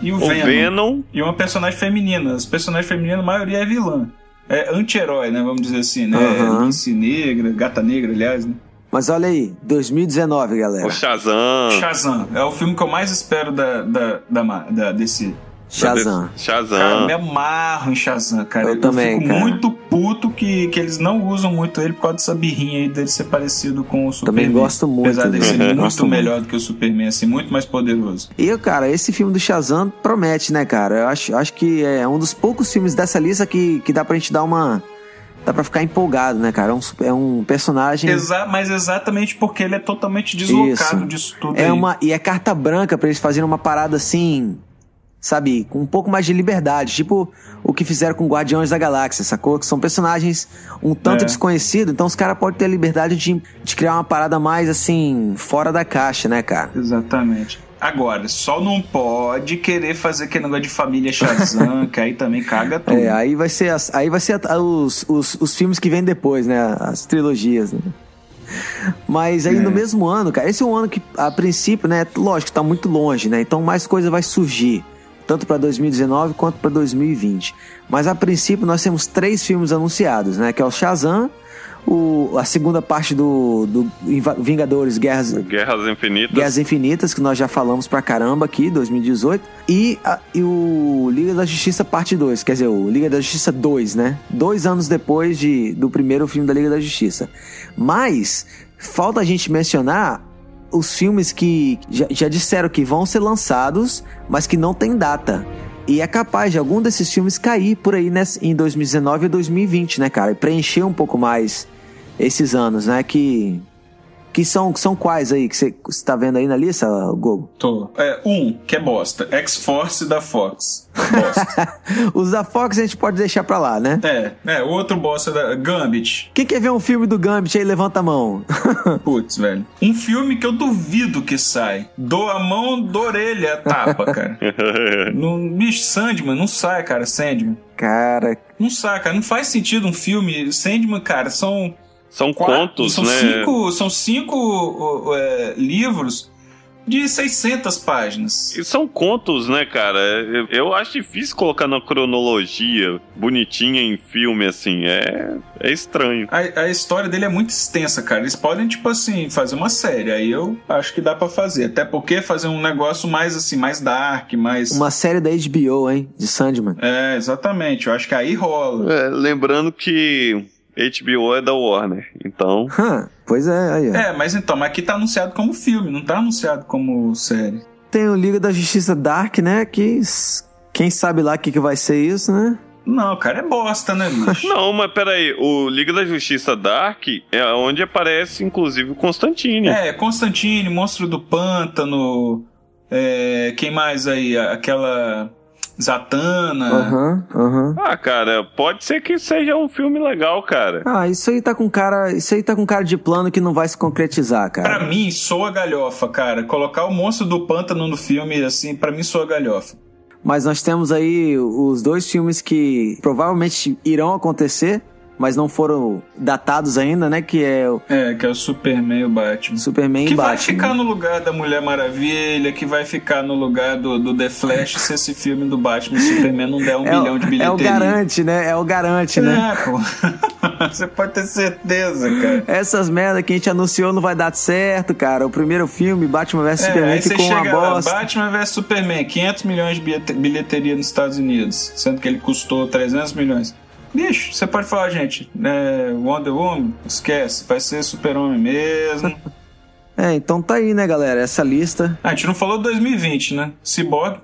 e o, o Venom. Venom. E uma personagem feminina. As personagens femininas, a maioria é vilã. É anti-herói, né? Vamos dizer assim, né? Lince negra, gata negra, aliás, né? Mas olha aí, 2019, galera. O Shazam. Shazam. É o filme que eu mais espero da, da, da, da DC. Shazam. Shazam. Cara, eu me amarro em Shazam, cara. Eu também, fico cara. muito puto que, que eles não usam muito ele por causa dessa birrinha aí dele ser parecido com o Superman. Também gosto muito Apesar dele ser muito Gosto melhor do que o Superman, assim, muito mais poderoso. E, eu, cara, esse filme do Shazam promete, né, cara? Eu acho, acho que é um dos poucos filmes dessa lista que, que dá pra gente dar uma. Dá pra ficar empolgado, né, cara? É um, é um personagem. Exa mas exatamente porque ele é totalmente deslocado Isso. disso tudo É aí. uma, e é carta branca pra eles fazerem uma parada assim, sabe, com um pouco mais de liberdade, tipo o que fizeram com Guardiões da Galáxia, sacou? Que são personagens um tanto É. desconhecidos, então os caras podem ter a liberdade de, de criar uma parada mais assim, fora da caixa, né, cara? Exatamente. Agora, só não pode querer fazer aquele negócio de família Shazam, <laughs> que aí também caga tudo. É, aí vai ser, as- aí vai ser os, os, os filmes que vêm depois, né? As trilogias, né? Mas aí É. no mesmo ano, cara, esse é um ano que, a princípio, né? Lógico, tá muito longe, né? Então mais coisa vai surgir. Tanto pra 2019 quanto pra 2020. Mas a princípio nós temos três filmes anunciados, né? Que é o Shazam, o, a segunda parte do, do Vingadores Guerras, Guerras Infinitas. Guerras Infinitas, que nós já falamos pra caramba aqui, 2018. E, a- e o Liga da Justiça Parte 2, quer dizer, o Liga da Justiça 2, né? Dois anos depois de, do primeiro filme da Liga da Justiça. Mas, falta a gente mencionar os filmes que já, já disseram que vão ser lançados, mas que não tem data. E é capaz de algum desses filmes cair por aí nessa, em 2019 e 2020, né, cara? E preencher um pouco mais esses anos, né? Que Que são, que são quais aí que você você tá vendo aí na lista, Gogo? Tô. É, um, que é bosta. X-Force da Fox. Bosta. <laughs> Os da Fox a gente pode deixar pra lá, né? é, é, o outro bosta da Gambit. Quem quer ver um filme do Gambit aí, levanta a mão. <laughs> Putz, velho. Um filme que eu duvido que sai. Dou a mão, dou a orelha, a tapa, cara. <laughs> no, bicho, Sandman, não sai, cara, Sandman. Cara, Não sai, cara. Não faz sentido um filme. Sandman, cara, são São quatro- contos, são né? Cinco, são cinco uh, livros de 600 páginas. E são contos, né, cara? Eu- acho difícil colocar na cronologia bonitinha em filme, assim. É, é estranho. A, a história dele é muito extensa, cara. Eles podem, tipo assim, fazer uma série. Aí eu acho que dá pra fazer. Até porque fazer um negócio mais, assim, mais dark, mais. uma série da HBO, hein? De Sandman. É, exatamente. Eu acho que aí rola. É, lembrando que HBO é da Warner, então. <laughs> Hã, pois é, aí, ó. É, mas então, mas aqui tá anunciado como filme, não tá anunciado como série. Tem o Liga da Justiça Dark, né? Que quem sabe lá o que, que vai ser isso, né? Não, cara, é bosta, né, bicho? <laughs> Não, mas peraí, o Liga da Justiça Dark é onde aparece, inclusive, o Constantine. É, Constantine, Monstro do Pântano. É, quem mais aí? Aquela. Zatanna. Aham, aham. Ah, cara, pode ser que seja um filme legal, cara. Ah, isso aí tá com cara. Isso aí tá com cara de plano que não vai se concretizar, Pra cara. mim, soa galhofa, cara. Colocar o Monstro do Pântano no filme, assim, pra mim soa galhofa. Mas nós temos aí os dois filmes que provavelmente irão acontecer, mas não foram datados ainda, né? Que é o É, que é o Superman e o Batman. Superman Que e vai Batman. ficar no lugar da Mulher Maravilha, que vai ficar no lugar do, do The Flash se esse filme do Batman e Superman não der um é, bilhão o- de é bilheteria. o garante, né? É o garante, né? É, pô. <laughs> Você pode ter certeza, cara. Essas merda que a gente anunciou não vai dar certo, cara. O primeiro filme, Batman vs É, Superman, ficou uma chega lá, bosta. Batman vs Superman, 500 milhões de bilhete- bilheteria nos Estados Unidos, sendo que ele custou 300 milhões. Bicho, você pode falar, gente, é, Wonder Woman, esquece, vai ser Super-Homem mesmo. <laughs> É, então tá aí, né, galera? Essa lista. Ah, a gente não falou 2020, né? Cyborg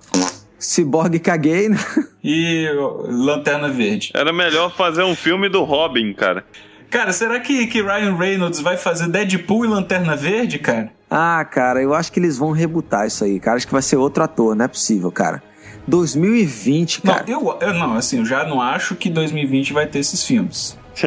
Cyborg caguei, né? <laughs> e Lanterna Verde. Era melhor fazer um filme do Robin, cara. Cara, será que, que Ryan Reynolds vai fazer Deadpool e Lanterna Verde, cara? Ah, cara, eu acho que eles vão rebutar isso aí, cara. Acho que vai ser outro ator, não é possível, cara. 2020, Não, cara. eu, eu não, assim, eu já não acho que 2020 vai ter esses filmes. <laughs>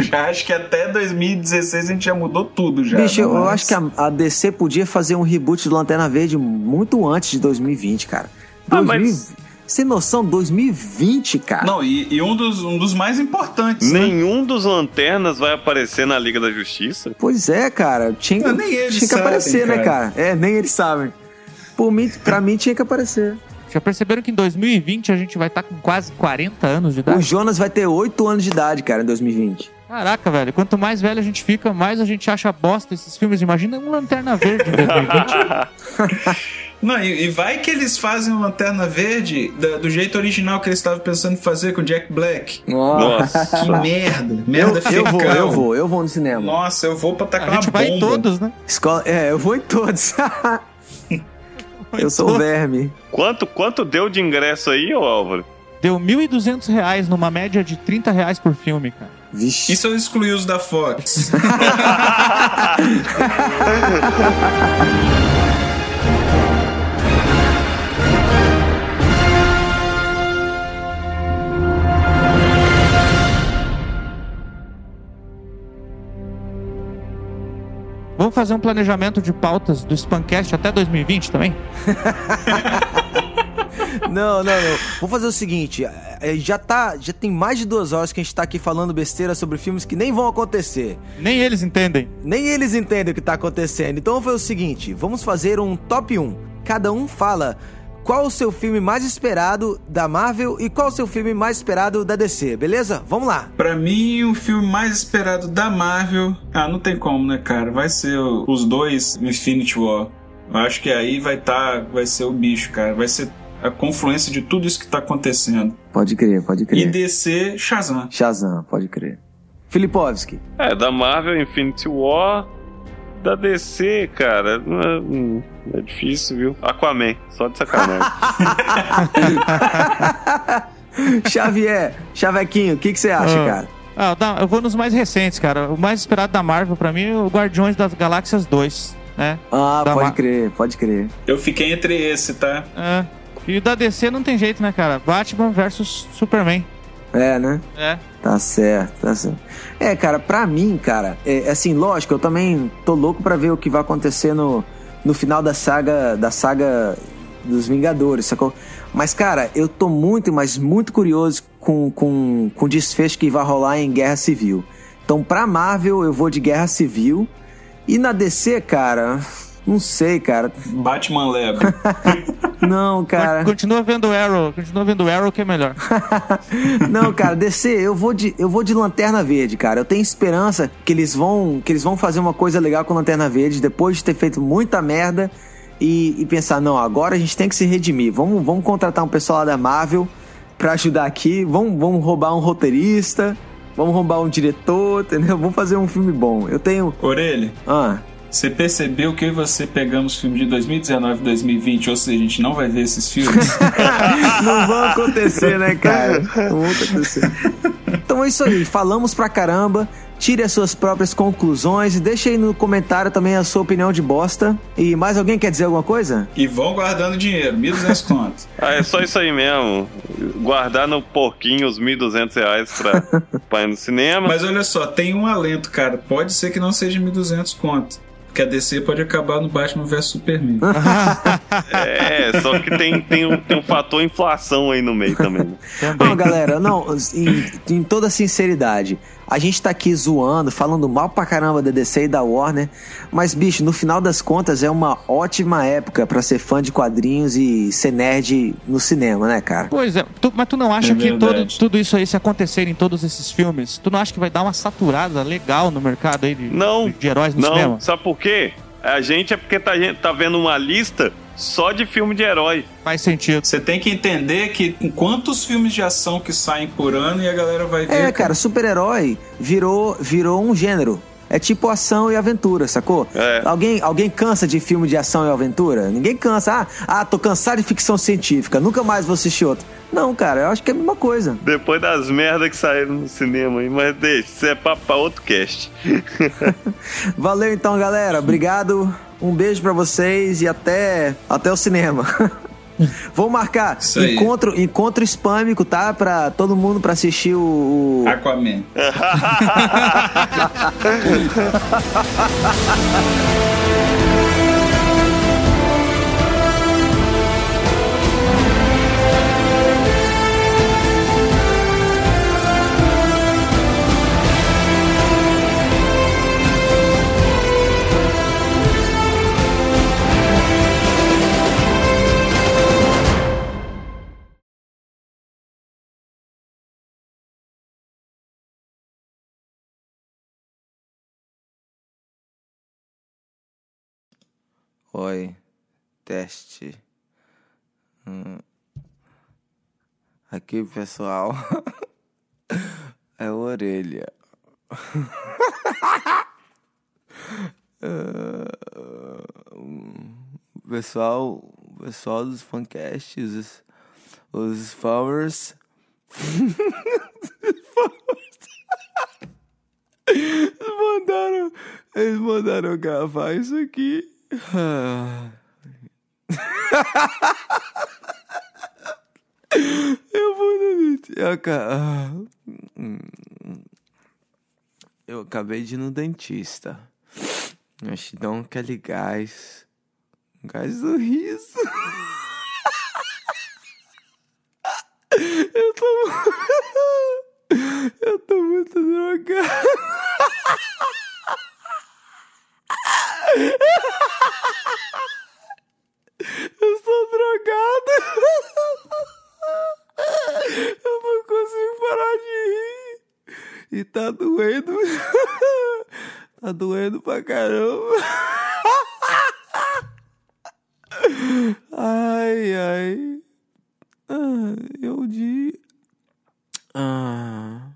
já acho que até 2016 a gente já mudou tudo já. Bicho, eu, né? eu acho que a, a DC podia fazer um reboot do Lanterna Verde muito antes de 2020, cara. Ah, 2000 mas- Sem noção, 2020, cara. Não, e, e um, dos, um dos mais importantes, né? Nenhum dos lanternas vai aparecer na Liga da Justiça. Pois é, cara. Tinha, Não, nem eles tinha que sabem, aparecer, né, cara. cara? É, nem eles sabem. Por mim, pra mim tinha que aparecer. Já perceberam que em 2020 a gente vai estar com quase 40 anos de O idade? Jonas vai ter 8 anos de idade, cara, em 2020. Caraca, velho. Quanto mais velho a gente fica, mais a gente acha bosta esses filmes. Imagina um Lanterna Verde em 2020. <laughs> Não, e, e vai que eles fazem o Lanterna Verde da- do jeito original que eles estavam pensando em fazer com o Jack Black. Nossa. Que merda. Eu, Merda eu vou, fecal. eu vou, eu vou no cinema. Nossa, eu vou pra tacar A gente uma vai em bomba. todos, né? Escola, é, eu vou em todos. <laughs> eu sou o verme. Quanto, quanto deu de ingresso aí, ô Álvaro? Deu 1.200 reais numa média de 30 reais por filme, cara. Vixe. Isso eu excluí os da Fox. <laughs> <laughs> Vamos fazer um planejamento de pautas do Spancast até 2020 também? <laughs> Não, não, não. Vamos fazer o seguinte: é, já tá. Já tem mais de duas horas que a gente tá aqui falando besteira sobre filmes que nem vão acontecer. Nem eles entendem. Nem eles entendem o que tá acontecendo. Então vamos fazer o seguinte: vamos fazer um top 1. Cada um fala qual o seu filme mais esperado da Marvel e qual o seu filme mais esperado da DC, beleza? Vamos lá. Pra mim, o filme mais esperado da Marvel. Ah, não tem como, né, cara? Vai ser os dois Infinity War. Eu acho que aí vai tá, vai ser o bicho, cara. Vai ser a confluência de tudo isso que tá acontecendo. Pode crer, pode E crer. DC, Shazam. Shazam, pode crer. Filipovski. É, da Marvel Infinity War. Da DC, cara, é, hum, é difícil, viu? Aquaman, só de sacanagem. <laughs> Xavier, Chavequinho, o que você acha, Ah. cara? Ah, eu vou nos mais recentes, cara. O mais esperado da Marvel pra mim é o Guardiões das Galáxias 2, né? Ah, Da pode Ma- crer, pode crer. Eu fiquei entre esse, tá? É. E o da DC não tem jeito, né, cara? Batman versus Superman. É, né? É. Tá certo, tá certo. É, cara, pra mim, cara, é assim, lógico, eu também tô louco pra ver o que vai acontecer no, no final da saga, da saga dos Vingadores, sacou? Mas, cara, eu tô muito, mas muito curioso com, com, com o desfecho que vai rolar em Guerra Civil. Então, pra Marvel, eu vou de Guerra Civil. E na DC, cara, não sei, cara. Batman leva. <laughs> Não, cara. Continua vendo Arrow, continua vendo Arrow que é melhor. <laughs> Não, cara, DC, eu vou de eu vou de Lanterna Verde, cara. Eu tenho esperança que eles vão que eles vão fazer uma coisa legal com Lanterna Verde depois de ter feito muita merda e, e pensar, não, agora a gente tem que se redimir. Vamos, vamos contratar um pessoal lá da Marvel pra ajudar aqui. Vamos, vamos roubar um roteirista, vamos roubar um diretor, entendeu? Vamos fazer um filme bom. Eu tenho Orelha, ah, você percebeu que eu e você pegamos filme de 2019 e 2020, ou seja, a gente não vai ver esses filmes? <laughs> não vão acontecer, né, cara? Não vão acontecer. Então é isso aí. Falamos pra caramba. Tire as suas próprias conclusões e deixe aí no comentário também a sua opinião de bosta. E mais alguém quer dizer alguma coisa? e vão guardando dinheiro, 1.200 contos. <laughs> Ah, é só isso aí mesmo. Guardar no porquinho os 1.200 reais pra, <laughs> pra ir no cinema. Mas olha só, tem um alento, cara. Pode ser que não seja 1.200 contos. Porque a DC pode acabar no Batman vs Superman. <laughs> É, só que tem, tem, um, tem um fator inflação aí no meio também. né? Não, galera, não, em, em toda sinceridade, a gente tá aqui zoando, falando mal pra caramba da DC e da Warner, mas, bicho, no final das contas é uma ótima época pra ser fã de quadrinhos e ser nerd no cinema, né, cara? Pois é, tu- mas tu não acha É que todo, tudo isso aí, se acontecer em todos esses filmes, tu não acha que vai dar uma saturada legal no mercado aí de, Não, de heróis no não. cinema? Sabe por quê? A gente é porque tá, gente tá vendo uma lista só de filme de herói. Faz sentido. Você tem que entender que com quantos filmes de ação que saem por ano e a galera vai ver. É, cara, super-herói virou, virou um gênero. É tipo ação e aventura, sacou? É. Alguém, alguém cansa de filme de ação e aventura? Ninguém cansa. Ah, ah, tô cansado de ficção científica, nunca mais vou assistir outro. Não, cara, eu acho que é a mesma coisa. Depois das merdas que saíram no cinema aí, mas deixa, isso é pra, pra outro cast. <laughs> Valeu então, galera. Obrigado. Um beijo pra vocês e até, até o cinema. <laughs> Vamos marcar encontro, encontro spâmico, tá? Pra todo mundo pra assistir o. o- Aquaman. <laughs> Oi, teste. Hum. Aqui, pessoal. <laughs> É orelha. O <laughs> pessoal, pessoal dos fancasts, os, os followers. <laughs> Eles mandaram, eles mandaram gravar isso aqui. Ah. <laughs> Eu vou. Eu, ah. Eu acabei de ir no dentista. Mas te dá um aquele gás. Gás do riso. <laughs> Eu tô. <laughs> Eu tô muito drogado. Eu sou drogado. Eu não consigo parar de rir. E tá doendo. Tá doendo pra caramba. Ai, ai. Ah, eu de. Ah.